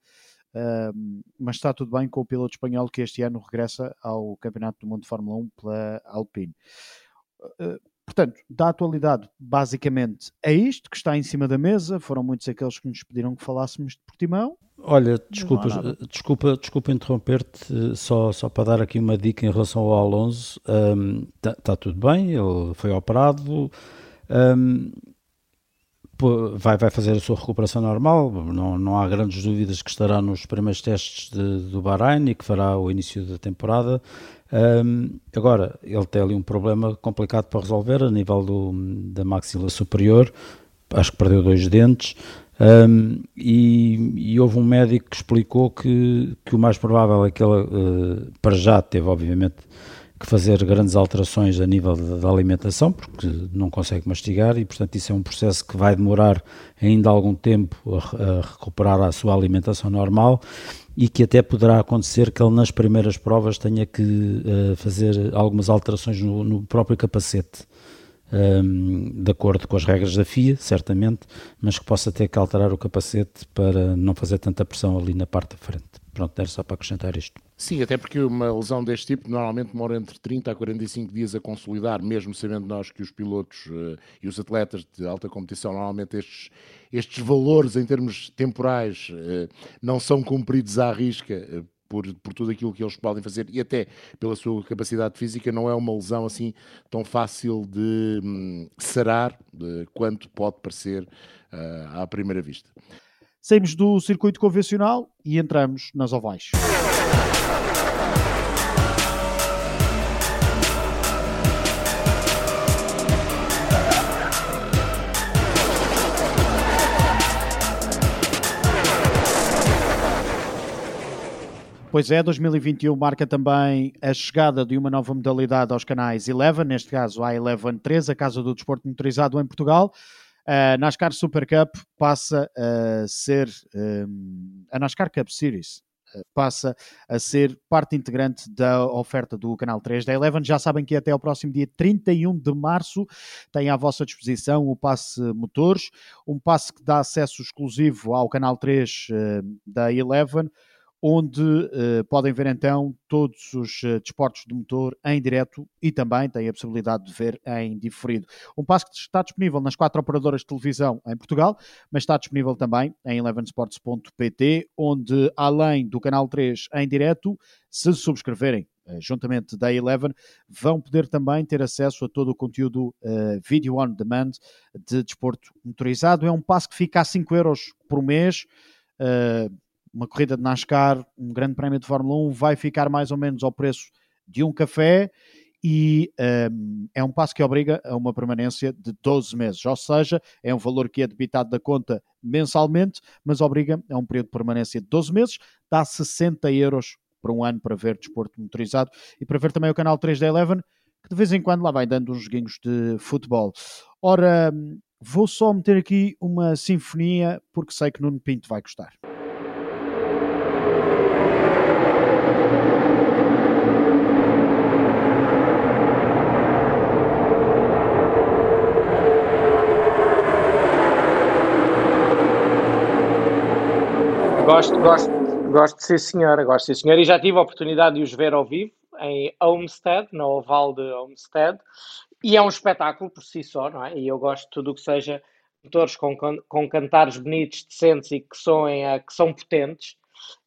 Uh, mas está tudo bem com o piloto espanhol que este ano regressa ao Campeonato do Mundo de Fórmula 1 pela Alpine. Uh, portanto, da atualidade, basicamente é isto que está em cima da mesa. Foram muitos aqueles que nos pediram que falássemos de Portimão. Olha, desculpa, desculpa, desculpa interromper-te, só, só para dar aqui uma dica em relação ao Alonso. Está um, tá, tá tudo bem, ele foi operado. Um, vai, vai fazer a sua recuperação normal, não, não há grandes dúvidas que estará nos primeiros testes de, do Bahrein e que fará o início da temporada. Um, agora, ele tem ali um problema complicado para resolver a nível do, da maxila superior, acho que perdeu dois dentes. Um, e, e, houve um médico que explicou que, que o mais provável é que ele, uh, para já, teve obviamente que fazer grandes alterações a nível da alimentação, porque não consegue mastigar e, portanto, isso é um processo que vai demorar ainda algum tempo a, a recuperar a sua alimentação normal e que até poderá acontecer que ele nas primeiras provas tenha que uh, fazer algumas alterações no, no próprio capacete. Um, de acordo com as regras da FIA, certamente, mas que possa ter que alterar o capacete para não fazer tanta pressão ali na parte da frente. Pronto, era só para acrescentar isto. Sim, até porque uma lesão deste tipo normalmente demora entre 30 a 45 dias a consolidar, mesmo sabendo nós que os pilotos uh, e os atletas de alta competição, normalmente estes, estes valores em termos temporais uh, não são cumpridos à risca. Uh, por, por tudo aquilo que eles podem fazer e até pela sua capacidade física, não é uma lesão assim tão fácil de hum, sarar quanto pode parecer à primeira vista. Saímos do circuito convencional e entramos nas ovais. Pois é, 2021 marca também a chegada de uma nova modalidade aos canais Eleven, neste caso a Eleven 3, a Casa do Desporto Motorizado em Portugal. A NASCAR Super Cup passa a ser um, a NASCAR Cup Series eh, passa a ser parte integrante da oferta do Canal 3 da Eleven. Já sabem que até ao próximo dia 31 de março tem à vossa disposição o passe motores, um passe que dá acesso exclusivo ao Canal 3 uh, da Eleven, onde uh, podem ver então todos os uh, desportos de motor em direto e também têm a possibilidade de ver em diferido. Um passo que está disponível nas quatro operadoras de televisão em Portugal, mas está disponível também em elevensports.pt, onde além do canal 3 em direto, se subscreverem uh, juntamente da Eleven, vão poder também ter acesso a todo o conteúdo uh, vídeo on demand de desporto motorizado. É um passo que fica a 5 euros por mês. Uh, uma corrida de NASCAR, um grande prémio de Fórmula 1, vai ficar mais ou menos ao preço de um café e um, é um passo que obriga a uma permanência de 12 meses, ou seja, é um valor que é debitado da conta mensalmente, mas obriga a um período de permanência de 12 meses, dá 60 euros por um ano para ver desporto motorizado e para ver também o canal 3 da Eleven, que de vez em quando lá vai dando uns joguinhos de futebol. Ora, hum, vou só meter aqui uma sinfonia, porque sei que Nuno Pinto vai gostar. Gosto, gosto, gosto de ser senhora, gosto de ser senhora e já tive a oportunidade de os ver ao vivo em Homestead, na Oval de Homestead, e é um espetáculo por si só, não é? E eu gosto de tudo o que seja motores com, com cantares bonitos, decentes e que, soem a, que são potentes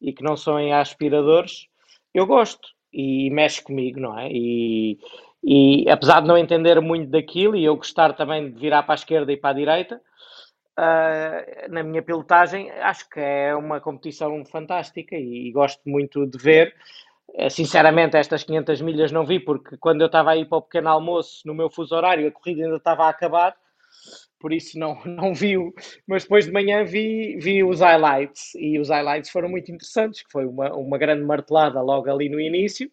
e que não soem a aspiradores, eu gosto e mexe comigo, não é? E, e apesar de não entender muito daquilo e eu gostar também de virar para a esquerda e para a direita, uh, na minha pilotagem, acho que é uma competição fantástica e, e gosto muito de ver. Uh, sinceramente, estas 500 milhas não vi, porque quando eu estava aí para o pequeno almoço, no meu fuso horário, a corrida ainda estava a acabar, por isso não, (laughs) não vi, o, mas depois de manhã vi, vi os highlights, e os highlights foram muito interessantes, que foi uma, uma grande martelada logo ali no início,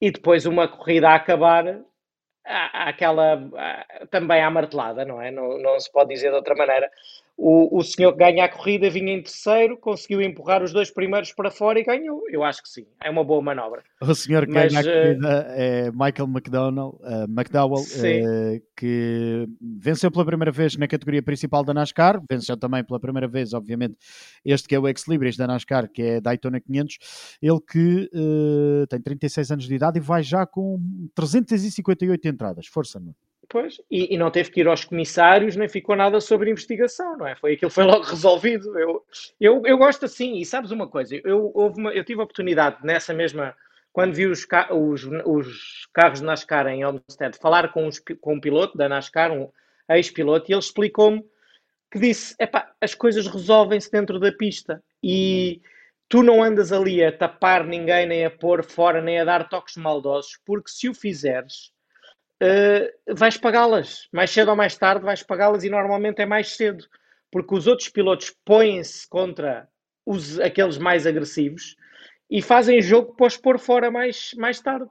e depois uma corrida a acabar aquela também à martelada, não é? Não, não se pode dizer de outra maneira. O, o senhor que ganha a corrida vinha em terceiro, conseguiu empurrar os dois primeiros para fora e ganhou. Eu acho que sim, é uma boa manobra. O senhor que Mas, ganha a eh, corrida é Michael McDonald, uh, McDowell, uh, que venceu pela primeira vez na categoria principal da NASCAR, venceu também pela primeira vez, obviamente, este que é o ex-libris da NASCAR, que é Daytona 500, ele que uh, tem 36 anos de idade e vai já com 358 entradas. Força, não? Pois, e, e, não teve que ir aos comissários, nem ficou nada sobre investigação, não é? Foi aquilo foi logo (laughs) resolvido. Eu, eu, eu gosto assim, e sabes uma coisa, eu, uma, eu tive a oportunidade nessa mesma, quando vi os, os, os carros de NASCAR em Olmsted, falar com, os, com um piloto da NASCAR, um ex-piloto, e ele explicou-me que disse: as coisas resolvem-se dentro da pista e tu não andas ali a tapar ninguém, nem a pôr fora, nem a dar toques maldosos, porque se o fizeres uh, vais pagá-las. Mais cedo ou mais tarde vais pagá-las e normalmente é mais cedo, porque os outros pilotos põem-se contra os, aqueles mais agressivos e fazem jogo para os pôr fora mais, mais tarde.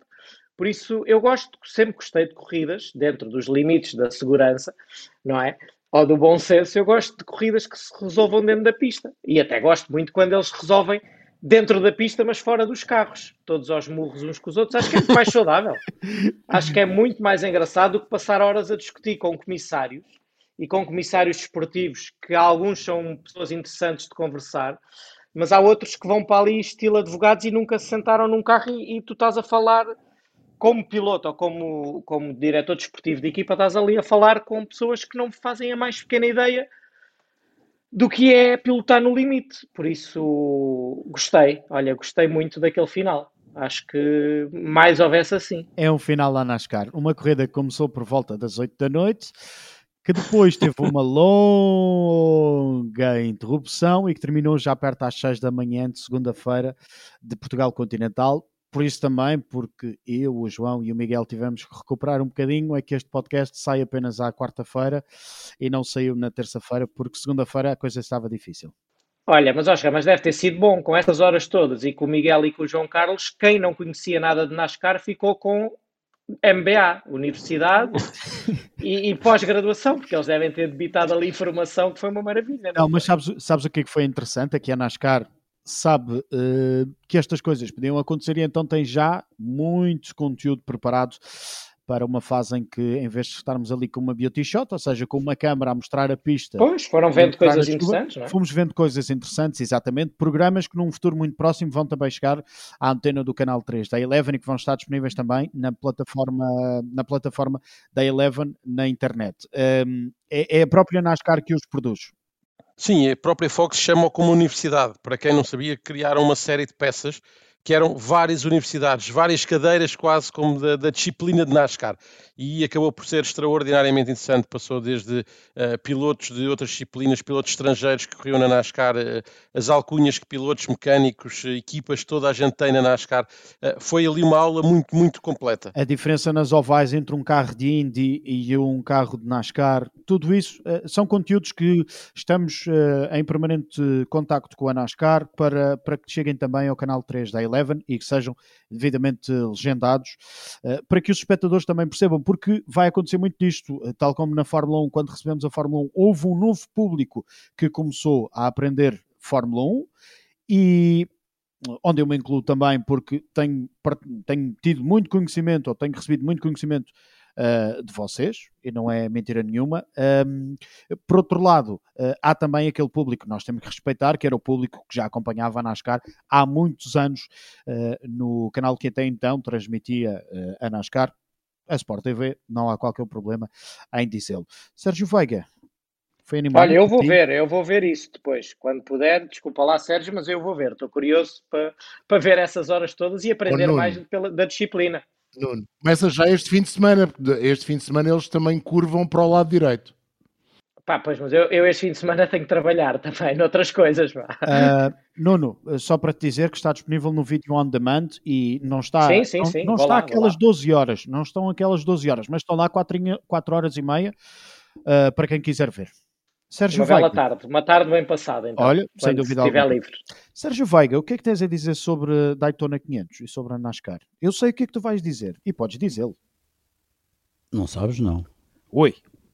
Por isso, eu gosto, sempre gostei de corridas, dentro dos limites da segurança, não é? Ou do bom senso, eu gosto de corridas que se resolvam dentro da pista. E até gosto muito quando eles resolvem dentro da pista, mas fora dos carros, todos aos murros uns com os outros. Acho que é muito mais (laughs) saudável. Acho que é muito mais engraçado do que passar horas a discutir com comissários e com comissários esportivos, que alguns são pessoas interessantes de conversar, mas há outros que vão para ali estilo advogados e nunca se sentaram num carro e, e tu estás a falar como piloto ou como, como diretor desportivo de equipa, estás ali a falar com pessoas que não fazem a mais pequena ideia do que é pilotar no limite. Por isso, gostei. Olha, gostei muito daquele final. Acho que mais houvesse assim. É um final lá NASCAR. Uma corrida que começou por volta das 8 da noite, que depois teve uma longa interrupção e que terminou já perto às 6 da manhã de segunda-feira de Portugal Continental por isso também, porque eu, o João e o Miguel tivemos que recuperar um bocadinho, é que este podcast sai apenas à quarta-feira e não saiu na terça-feira, porque segunda-feira a coisa estava difícil. Olha, mas Oscar, mas deve ter sido bom com essas horas todas e com o Miguel e com o João Carlos, quem não conhecia nada de NASCAR ficou com MBA, Universidade (laughs) e, e pós-graduação, porque eles devem ter debitado ali informação que foi uma maravilha. Não, não mas sabes, sabes o que, é que foi interessante? Aqui a NASCAR sabe uh, que estas coisas podiam acontecer e então tem já muito conteúdo preparado para uma fase em que, em vez de estarmos ali com uma beauty shot, ou seja, com uma câmara a mostrar a pista. Pois, foram vendo coisas interessantes, não é? Fomos vendo coisas interessantes, exatamente. Programas que num futuro muito próximo vão também chegar à antena do canal 3 da Eleven e que vão estar disponíveis também na plataforma, na plataforma da Eleven na internet. Um, é, é a própria NASCAR que os produz. Sim, a própria Fox chama-o como universidade. Para quem não sabia, criaram uma série de peças que eram várias universidades, várias cadeiras quase como da, da, disciplina de NASCAR. E acabou por ser extraordinariamente interessante. Passou desde uh, pilotos de outras disciplinas, pilotos estrangeiros que corriam na NASCAR, uh, as alcunhas que pilotos mecânicos, uh, equipas, toda a gente tem na NASCAR. foi ali uma aula muito, muito completa. A diferença nas ovais entre um carro de Indy e um carro de NASCAR, tudo isso são conteúdos que estamos em permanente contacto com a NASCAR para, para que cheguem também ao canal 3 da Eleven e que sejam devidamente legendados, uh, para que os espectadores também percebam, porque vai acontecer muito disto, uh, tal como na Fórmula 1, quando recebemos a Fórmula 1, houve um novo público que começou a aprender Fórmula 1 e onde eu me incluo também porque tenho, tenho tido muito conhecimento ou tenho recebido muito conhecimento uh, de vocês, e não é mentira nenhuma. Um, por outro lado, uh, há também aquele público que nós temos que respeitar, que era o público que já acompanhava a NASCAR há muitos anos uh, no canal que até então transmitia a NASCAR, a Sport TV, não há qualquer problema em dizê-lo. Sérgio Veiga, foi animado. Olha, eu vou ver, eu vou ver isso depois, quando puder. Desculpa lá, Sérgio, mas eu vou ver. Estou curioso para, para ver essas horas todas e aprender oh, mais pela, da disciplina. Nuno, começa já este fim de semana, porque este fim de semana eles também curvam para o lado direito. Pá, pois, mas eu, eu este fim de semana tenho que trabalhar também noutras coisas. Uh, Nuno, só para te dizer que está disponível no vídeo on demand e não está, sim, sim, não, sim. não está lá, aquelas 12 horas, não estão aquelas 12 horas, mas estão lá 4, 4 horas e meia uh, para quem quiser ver. Sérgio uma Veiga. bela tarde, uma tarde bem passada, então. Olha, sem dúvida estiver alguma. livre. Sérgio Veiga, o que é que tens a dizer sobre Daytona 500 e sobre a NASCAR? Eu sei o que é que tu vais dizer e podes dizê-lo. Não sabes, não. Oi.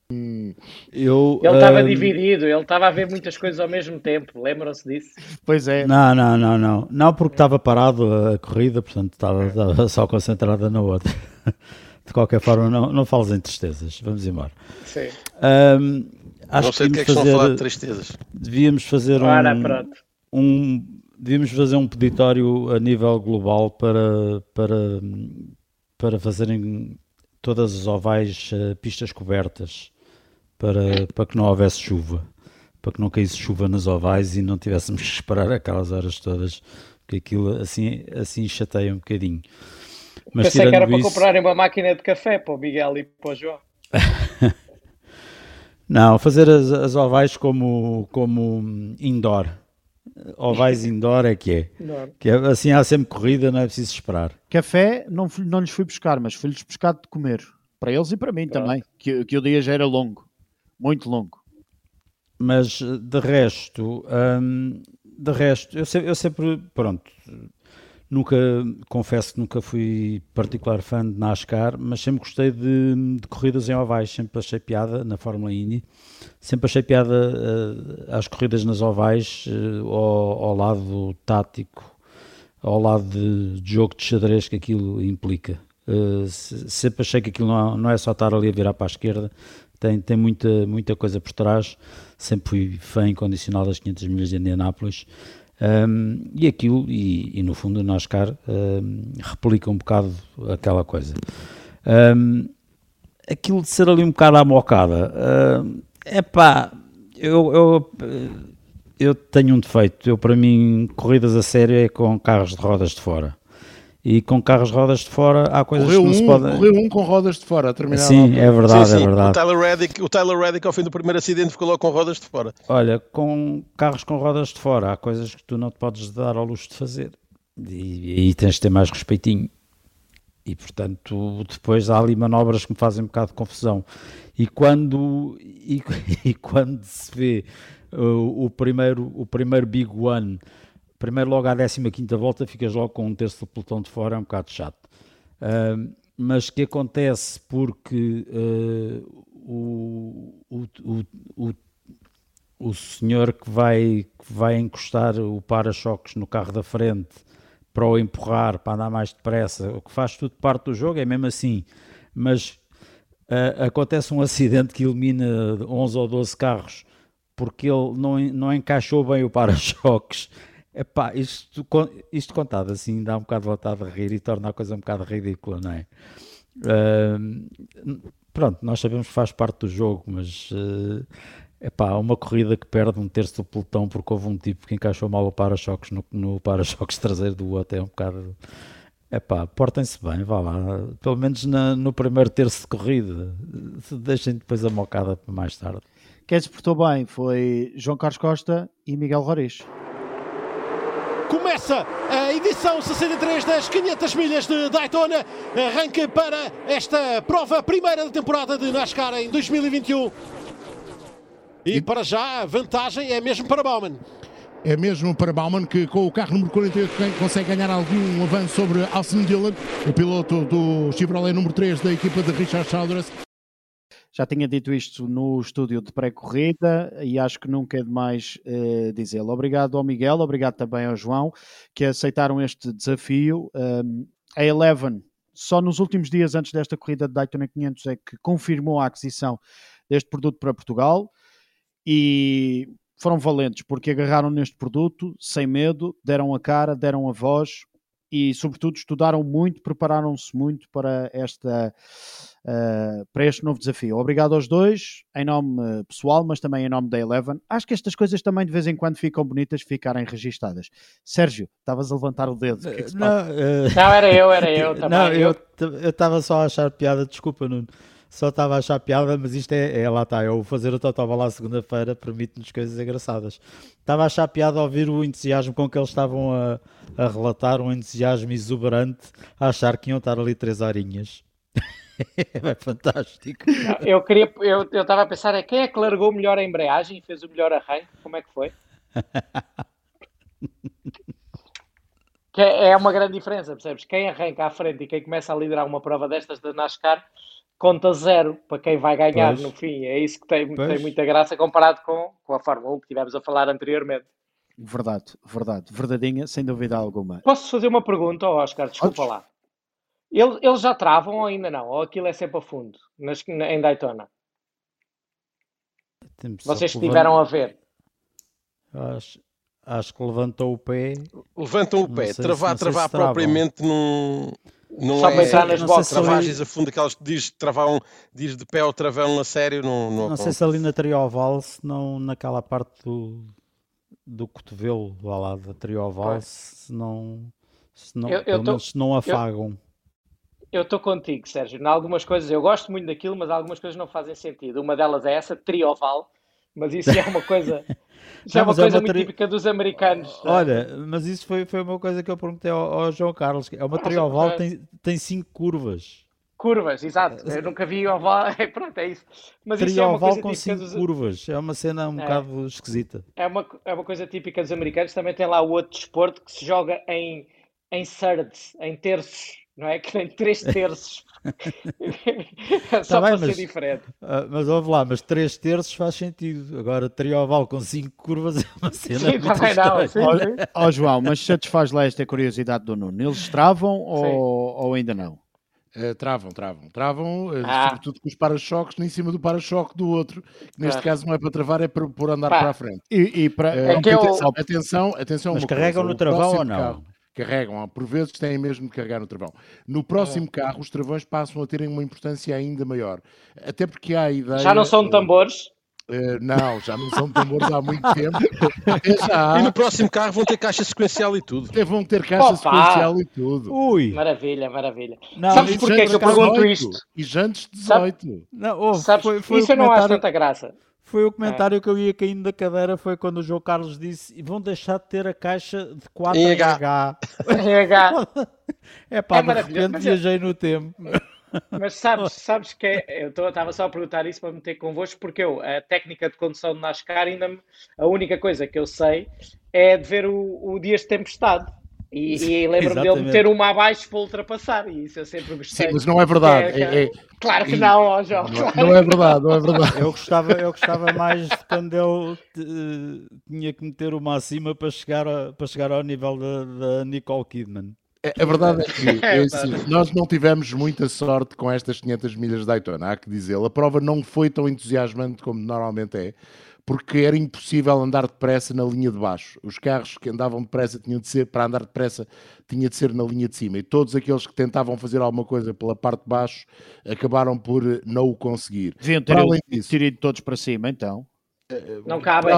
Hum, eu, ele estava um... dividido, ele estava a ver muitas coisas ao mesmo tempo, lembram-se disso? Pois é. Não, não, não, não. Não, porque estava parado a corrida, portanto estava, estava só concentrada na outra. (laughs) De qualquer forma, não, não fales em tristezas. Vamos embora. Sim. Um, Acho não sei que que é que fazer, estão a falar de tristezas. Devíamos fazer Ora, um, um, devíamos fazer um peditório a nível global para, para, para fazerem todas as ovais uh, pistas cobertas para, para que não houvesse chuva, para que não caísse chuva nas ovais e não tivéssemos que esperar aquelas horas todas, que aquilo assim, assim chateia um bocadinho. Mas Pensei que era para comprarem uma máquina de café para o Miguel e para o João. (laughs) Não, fazer as, as ovais como, como indoor. Ovais indoor é que é. Que é. Assim há sempre corrida, não é preciso esperar. Café não, não lhes fui buscar, mas fui-lhes buscar de comer. Para eles e para mim Pronto. também. Que, que o dia já era longo. Muito longo. Mas de resto, hum, de resto, eu sempre, eu sempre, pronto, Nunca, confesso que nunca fui particular fã de NASCAR, mas sempre gostei de, de corridas em ovais, sempre achei piada na Fórmula Indy, sempre achei piada uh, às corridas nas ovais, uh, ao, ao, lado tático, ao lado de, de, jogo de xadrez que aquilo implica. Uh, sempre achei que aquilo não, não é só estar ali a virar para a esquerda, tem, tem muita, muita coisa por trás. Sempre fui fã incondicional das 500 milhas de Indianápolis. Um, e aquilo, e, e, no fundo o NASCAR um, replica um bocado aquela coisa. Um, aquilo de ser ali um bocado à mocada, é pá, eu, eu, eu tenho um defeito. Eu, para mim, corridas a sério é com carros de rodas de fora e com carros rodas de fora há coisas correu que não um, se podem... Correu um com rodas de fora a terminar Sim, é verdade, sim, sim. é verdade. O Tyler, Reddick, o Tyler Reddick ao fim do primeiro acidente ficou logo com rodas de fora. Olha, com carros com rodas de fora há coisas que tu não te podes dar ao luxo de fazer e aí tens de ter mais respeitinho e portanto depois há ali manobras que me fazem um bocado de confusão e quando e, (laughs) e quando se vê uh, o primeiro o primeiro big one primeiro logo à 15 volta ficas logo com um terço do pelotão de fora, é um bocado chato. Uh, mas que acontece porque uh, o, o, o, o, senhor que vai, que vai encostar o para-choques no carro da frente para o empurrar, para andar mais depressa, o que faz tudo parte do jogo, é mesmo assim. Mas uh, acontece um acidente que elimina 11 ou 12 carros porque ele não, não encaixou bem o para-choques Epá, isto, isto contado assim dá um bocado de vontade de rir e torna a coisa um bocado ridícula, não é? Uh, pronto, nós sabemos que faz parte do jogo, mas uh, epá, uma corrida que perde um terço do pelotão porque houve um tipo que encaixou mal o para-choques no, no para-choques (laughs) traseiro do outro é um bocado. Epá, portem-se bem, vá lá. Pelo menos na, no primeiro terço de corrida. Deixem depois a mocada para mais tarde. Quem se portou bem foi João Carlos Costa e Miguel Roriz. Começa a edição 63 das 500 milhas de Daytona. Arranque para esta prova primeira da temporada de NASCAR em 2021. E para já a vantagem é mesmo para Bauman. É mesmo para Bauman que com o carro número 48 consegue ganhar algum avanço sobre Austin Dillon, o piloto do Chevrolet número 3 da equipa de Richard Childress. Já tinha dito isto no estúdio de pré-corrida e acho que nunca é demais uh, dizê-lo. Obrigado ao Miguel, obrigado também ao João, que aceitaram este desafio. Um, a Eleven só nos últimos dias antes desta corrida de Daytona 500 é que confirmou a aquisição deste produto para Portugal e foram valentes porque agarraram neste produto sem medo, deram a cara, deram a voz e, sobretudo, estudaram muito, prepararam-se muito para, esta, uh, para este novo desafio. Obrigado aos dois, em nome pessoal, mas também em nome da Eleven. Acho que estas coisas também de vez em quando ficam bonitas ficarem registadas. Sérgio, estavas a levantar o dedo. Que é que não, uh... não, era eu, era eu (laughs) também. Não, eu estava só a achar piada, desculpa, Nuno só estava a achar piada, mas isto é, é lá está, eu fazer o Totoba lá segunda-feira permite-nos coisas engraçadas. Estava a achar piada ouvir o entusiasmo com que eles estavam a, a relatar, um entusiasmo exuberante, a achar que iam estar ali três horinhas. (laughs) é fantástico. Eu queria, eu, eu estava a pensar, é quem é que largou melhor a embreagem e fez o melhor arranque? Como é que foi? (laughs) que é, é uma grande diferença, percebes? Quem arranca à frente e quem começa a liderar uma prova destas da NASCAR conta zero para quem vai ganhar pois. no fim. É isso que tem, tem, muita graça comparado com, com a Fórmula 1 que tivemos a falar anteriormente. Verdade, verdade, verdadeinha, sem dúvida alguma. Posso fazer uma pergunta, Oscar? Desculpa lá. Eles, eles já travam ou ainda não? Ou aquilo é sempre a fundo nas, em Daytona? Vocês estiveram a ver. Acho, acho que levantou o pé. Levantam o pé. Travar, travar propriamente num. Não Só é, pensar nas boxes. Travagens a fundo, aquelas que diz, travavam, diz de pé ou travão a sério. Não, não, não sei se ali na trioval, se não naquela parte do, do cotovelo lá, lá da trioval, se não, se não, eu, eu tô, se não afagam. Eu estou contigo, Sérgio. Em algumas coisas eu gosto muito daquilo, mas algumas coisas não fazem sentido. Uma delas é essa, trioval, mas isso é uma coisa. (laughs) Já é uma coisa é uma muito tri... típica dos americanos. Olha, mas isso foi, foi uma coisa que eu perguntei ao, ao João Carlos. É uma trioval, tem, tem cinco curvas. Curvas, exato. Eu nunca vi oval. (laughs) É, pronto, é isso. Mas isso é uma coisa com cinco dos... curvas. É uma cena um é. bocado esquisita. É uma, é uma coisa típica dos americanos. Também tem lá o outro desporto que se joga em, em thirds, em terços não é? Que tem três (laughs) terços. é só tá bem, para mas, ser diferente. Uh, mas ouve lá, mas três terços faz sentido. Agora, trioval com cinco curvas (laughs) é uma cena sim, muito também não, sim, Ó oh, João, mas satisfaz lá esta curiosidade do Nuno. Eles travam ou, ou ainda não? Uh, travam, travam, travam, uh, ah. sobretudo com os para-choques em cima do para-choque do outro, que neste caso não é para travar, é para, por andar Pá. para a frente. E, e para, uh, é que eu... atenção, atenção, atenção, Mas carregam coisa, no travão ou não? Carro, carregam, por vezes têm mesmo de carregar no travão. No próximo é. carro, os travões passam a terem uma importância ainda maior. Até porque há a ideia. Já não são tambores? Uh, não, já não são tambores há muito tempo. (laughs) Já... E no próximo carro vão ter caixa sequencial e tudo. Até vão ter caixa Opa! sequencial e tudo. Ui! Maravilha, maravilha. Não, Sabes porquê que eu pergunto 18, isto? E jantes 18. Não, oh, Sabes, foi, foi isso eu não acho tanta graça. Foi o comentário é. que eu ia caindo da cadeira, foi quando o João Carlos disse vão deixar de ter a caixa de 4 em H. (laughs) É pá, é de repente viajei no tempo. (laughs) Mas sabes, sabes que é, eu estava só a perguntar isso para meter convosco, porque eu, a técnica de condução de NASCAR, ainda me, a única coisa que eu sei é de ver o, o Dias de Tempestade. E, (laughs) e lembro-me dele meter uma abaixo para ultrapassar, e isso eu sempre gostei. Sim, mas não é verdade. É, é, claro que não, ó, João. Não, não, é verdade, não é verdade. Eu gostava, eu gostava mais de quando ele uh, tinha que meter uma acima para chegar, a, para chegar ao nível da, da Nicole Kidman. É, a verdade é que (laughs) é, assim, nós não tivemos muita sorte com estas 500 milhas de Daytona, há que dizê-lo. A prova não foi tão entusiasmante como normalmente é porque era impossível andar depressa na linha de baixo. Os carros que andavam depressa tinham de ser, para andar depressa, tinha de ser na linha de cima. E todos aqueles que tentavam fazer alguma coisa pela parte de baixo acabaram por não o conseguir. Deviam ter, além disso, ter ido todos para cima, então. Não cabem,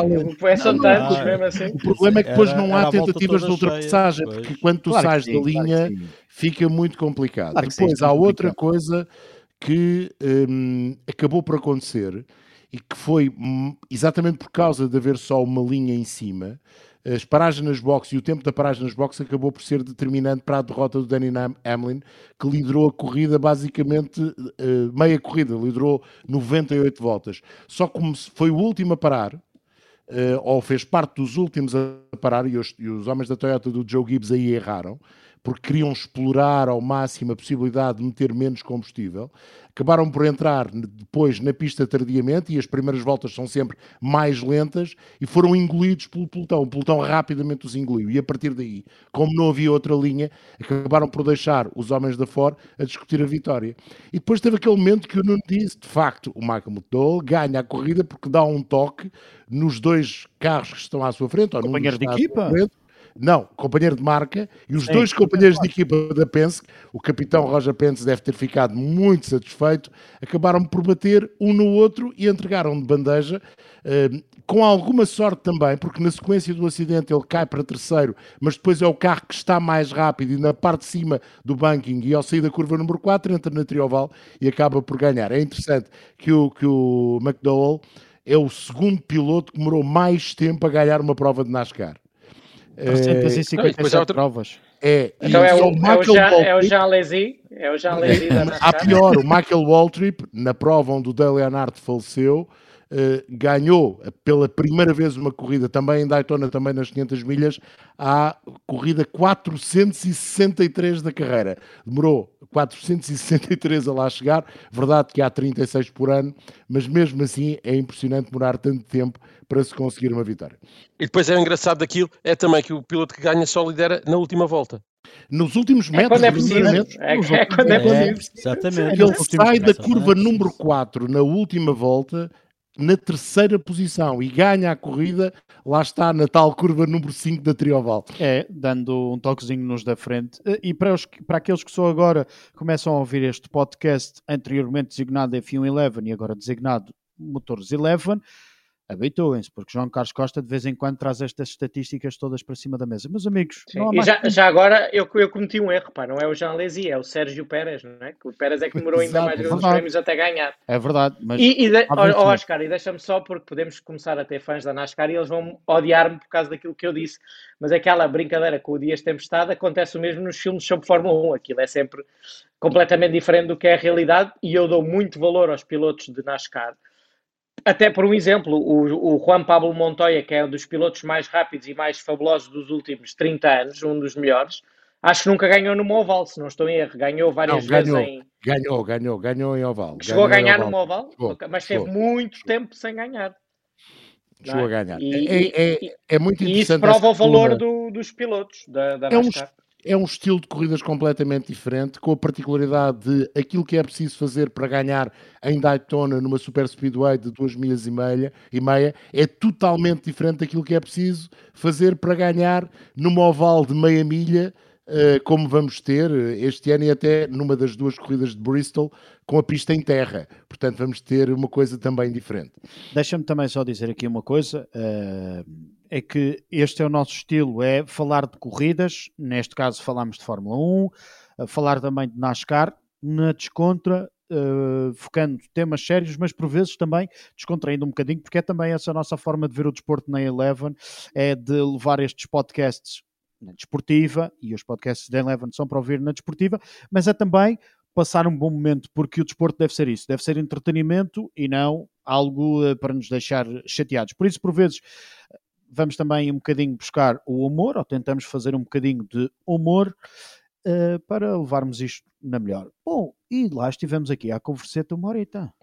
são tantos mesmo assim. O problema é que depois era, não há tentativas de ultrapassagem, cheia, porque quando tu claro sais sim, da linha claro fica muito complicado. Claro depois sim, há outra coisa que hum, acabou por acontecer e que foi exatamente por causa de haver só uma linha em cima, as paragens nas boxes e o tempo da paragem nas boxes acabou por ser determinante para a derrota do Danny Hamlin, que liderou a corrida basicamente uh, meia corrida, liderou 98 voltas. Só como foi o último a parar, uh, ou fez parte dos últimos a parar, e os, e os homens da Toyota do Joe Gibbs aí erraram, porque queriam explorar ao máximo a possibilidade de meter menos combustível. Acabaram por entrar depois na pista tardiamente e as primeiras voltas são sempre mais lentas e foram engolidos pelo pelotão. O pelotão rapidamente os engoliu e a partir daí, como não havia outra linha, acabaram por deixar os homens da Ford a discutir a vitória. E depois teve aquele momento que o Nuno disse, de facto, o Michael McDowell ganha a corrida porque dá um toque nos dois carros que estão à sua frente, ou Companheiro de equipa? frente, não, companheiro de marca, e os Sim, dois companheiros de equipa da Penske, o capitão Roger Penske deve ter ficado muito satisfeito, acabaram por bater um no outro e entregaram de bandeja, eh, com alguma sorte também, porque na sequência do acidente ele cai para terceiro, mas depois é o carro que está mais rápido e na parte de cima do banking e ao sair da curva número 4 entra na trioval e acaba por ganhar. É interessante que o, que o McDowell é o segundo piloto que demorou mais tempo a ganhar uma prova de NASCAR. Eh, 357 depois há outra- provas. É, Então é o, é o, Michael Jean, é o Lézy, é o Jean Lézy da Há NASCAR. pior, o Michael Waltrip, na prova onde o Dale Earnhardt faleceu, eh, ganhou pela primeira vez uma corrida, também em Daytona, também nas 500 milhas, à corrida 463 da carreira. Demorou 463 a lá chegar, verdade que há 36 por ano, mas mesmo assim é impressionante demorar tanto tempo para se conseguir uma vitória. E depois é o engraçado daquilo, é também que o piloto que ganha só lidera na última volta. Nos últimos É metros, quando é preciso. verdadeiramente, É, nos é quando é últimos É, preciso. exatamente. Ele sai da metros, curva é? número 4 na última volta, na terceira posição, e ganha a corrida, lá está, na tal curva número 5 da Trioval. É, dando um toquezinho nos da frente. E para, os, para aqueles que só agora começam a ouvir este podcast, anteriormente designado F1 Eleven e agora designado Motores Eleven, habituem-se, porque João Carlos Costa de vez em quando traz estas estatísticas todas para cima da mesa. Meus amigos, E já, já agora eu, eu cometi um erro, pá, não é o Jean Lézy, é o Sérgio Pérez, não é? Que o Pérez é que demorou ainda mais uns prémios até ganhar. É verdade, mas E, e de, há ó, 20 ó, anos. Oscar, e deixa-me só porque podemos começar a ter fãs da NASCAR e eles vão odiar-me por causa daquilo que eu disse. Mas aquela brincadeira com o Dias Tempestade acontece o mesmo nos filmes sobre Fórmula 1. Aquilo é sempre completamente diferente do que é a realidade e eu dou muito valor aos pilotos de NASCAR. Até por um exemplo, o, o Juan Pablo Montoya, que é um dos pilotos mais rápidos e mais fabulosos dos últimos 30 anos, um dos melhores, acho que nunca ganhou numa oval, se não estou em erro. Ganhou várias Não, ganhou. vezes em. Ganhou, ganhou, ganhou em oval. Chegou a Ganhou em ganhar oval. numa oval, Chegou, mas chegou. teve muito tempo sem ganhar. Chegou não a ganhar. E, é, é, é muito e isso interessante. prova o valor do- dos pilotos da, da É um. É um estilo de corridas completamente diferente, com a particularidade de aquilo que é preciso fazer para ganhar em Daytona numa Super Speedway de 2 milhas e meia, e meia é totalmente diferente daquilo que é preciso fazer para ganhar numa oval de meia milha, eh, como vamos ter eh, este ano e até numa das duas corridas de Bristol com a pista em terra. Portanto, vamos ter uma coisa também diferente. Deixa-me também só dizer aqui uma coisa: eh, é que este é o nosso estilo, é falar de corridas, neste caso falamos de Fórmula 1, a falar também de NASCAR, na descontra, eh, focando temas sérios, mas por vezes também descontraindo um bocadinho, porque é também essa a nossa forma de ver o desporto na Eleven, é de levar estes podcasts na desportiva, e os podcasts da Eleven são para ouvir na desportiva, mas é também passar um bom momento, porque o desporto deve ser isso, deve ser entretenimento e não algo eh, para nos deixar chateados. Por isso, por vezes, vamos também um bocadinho buscar o humor, ou tentamos fazer um bocadinho de humor eh, para levarmos isto na melhor. Bom, e lá estivemos aqui à converseta uma horita.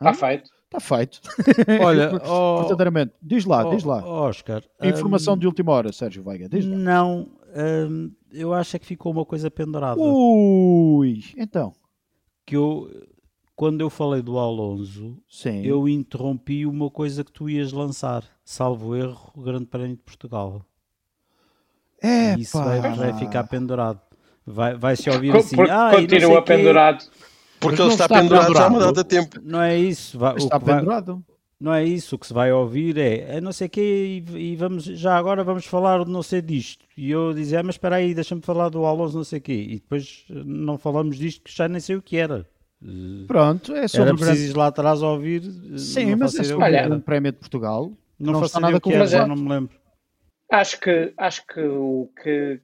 Está feito. Está feito. (laughs) Olha, (laughs) ó- verdadeiramente. Diz lá, ó- diz lá. Oscar. Informação hum, de última hora, Sérgio Veiga. Diz lá. Não, hum, eu acho é que ficou uma coisa pendurada. Ui, então. Que eu, quando eu falei do Alonso, Sim. eu interrompi uma coisa que tu ias lançar, salvo erro, o Grande Prémio de Portugal. É, E isso vai, vai ficar pendurado. Vai, vai se ouvir Co- assim. porque "Ah, e não sei continua quê." pendurado. Porque Mas ele está, está pendurado já há uma pendurado. data tempo. Não é isso. Vai, o Está que vai- pendurado. não é isso. O que se vai ouvir é, é não sei o quê e, e vamos, já agora vamos falar de não sei disto. E eu dizia, ah, mas espera aí, deixa-me falar do Alonso não sei o quê. E depois não falamos disto que já nem sei o que era. Pronto, é sobre Era preciso ir lá atrás ouvir. eh, Sim, não mas é sobre Olha. Grande Prémio de Portugal. Não, não faço nada o que era, já não me lembro. Acho que, acho que o que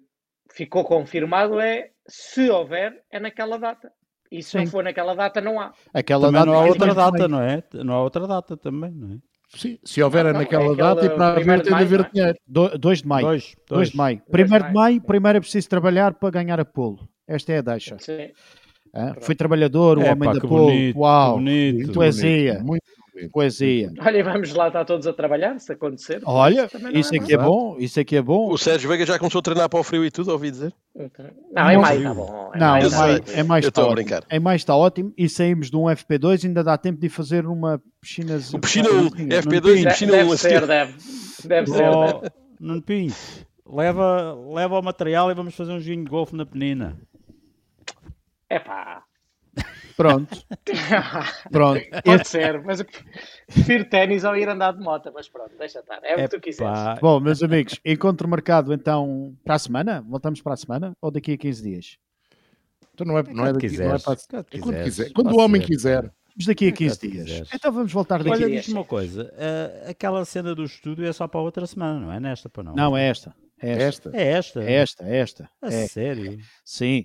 ficou confirmado é se houver, é naquela data. E se Sim. não for naquela data, não há. Aquela Também data não há outra data, não é? Não há outra data também, não é? Sim, se houver Não, naquela é data e para primeiro haver, de tem de maio, haver é? dinheiro. Do- 2 de maio. 2 Dois, dois. de maio. Dois de Primeiro de maio. maio, primeiro é preciso trabalhar para ganhar a polo. Esta é a deixa. Sim. Hã? Fui trabalhador, o É, homem pá, da bonito, Uau, bonito. Muito poesia. bonito, muito bonito. poesia. Olha, vamos lá estar todos a trabalhar, se acontecer. Olha, não isso é aqui é bom, isso aqui é bom. O Sérgio Veiga já começou a treinar para o frio e tudo, ouvi dizer. Não, em Não, maio está bom. em Não, maio é tá mais, é mais está a ótimo. brincar. É mais está ótimo e saímos de um FP2 ainda dá tempo de fazer uma piscina. O piscina 1, FP2 e piscina Deve 1 a ser, seguir. deve. Deve ser. Oh, deve. Nuno Pinto, leva, leva o material e vamos fazer um joguinho de golfe na penina. Epá. Pronto, (laughs) pronto. Pode ser, mas eu prefiro ténis ao ir andar de moto, mas pronto, deixa estar. É o que tu quiseres. Bom, meus amigos, encontro marcado então para a semana? Voltamos para a semana ou daqui a 15 dias? Então não é, não é, Quando daqui, não é para, quando é quando quiser. Quando o homem ser. quiser. Vamos daqui a 15 Quando dias. quiseres. Então vamos voltar daqui. Olha, dias, diz-me uma coisa, eh, aquela cena do estúdio é só para outra semana, não é nesta para não? Não, é esta. É esta. Esta. É esta? É esta, é esta. A É. sério? Sim.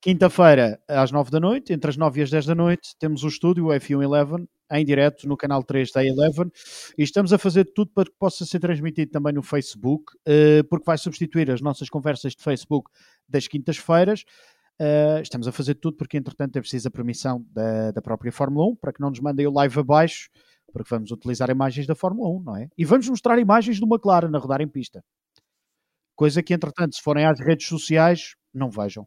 Quinta-feira, às 9 da noite, entre as 9 e as 10 da noite, temos o estúdio, o F1 Eleven, em direto no canal 3 da Eleven. E estamos a fazer tudo para que possa ser transmitido também no Facebook, eh, porque vai substituir as nossas conversas de Facebook das quintas-feiras. Eh, estamos a fazer tudo porque, entretanto, é preciso a permissão da, da própria Fórmula 1 para que não nos mandem o live abaixo, porque vamos utilizar imagens da Fórmula 1, não é? E vamos mostrar imagens do McLaren a rodar em pista. Coisa que, entretanto, se forem às redes sociais, não vejam.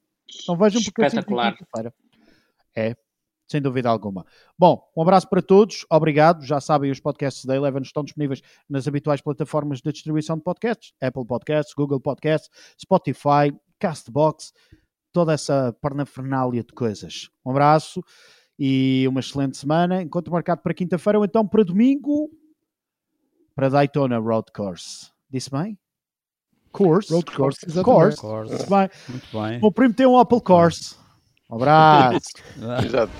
Não vejam porque Espetacular. quinta-feira. É, sem dúvida alguma. Bom, um abraço para todos, obrigado. Já sabem, os podcasts da Eleven estão disponíveis nas habituais plataformas de distribuição de podcasts: Apple Podcasts, Google Podcasts, Spotify, Castbox, toda essa parnafernália de coisas. Um abraço e uma excelente semana. Encontro marcado para quinta-feira ou então para domingo para Daytona Road Course. Disse bem? Course. Road course, exatamente. Course. Course. Disse bem. Muito bem. O meu primo tem um Opel Course. Um abraço. (laughs) Exato.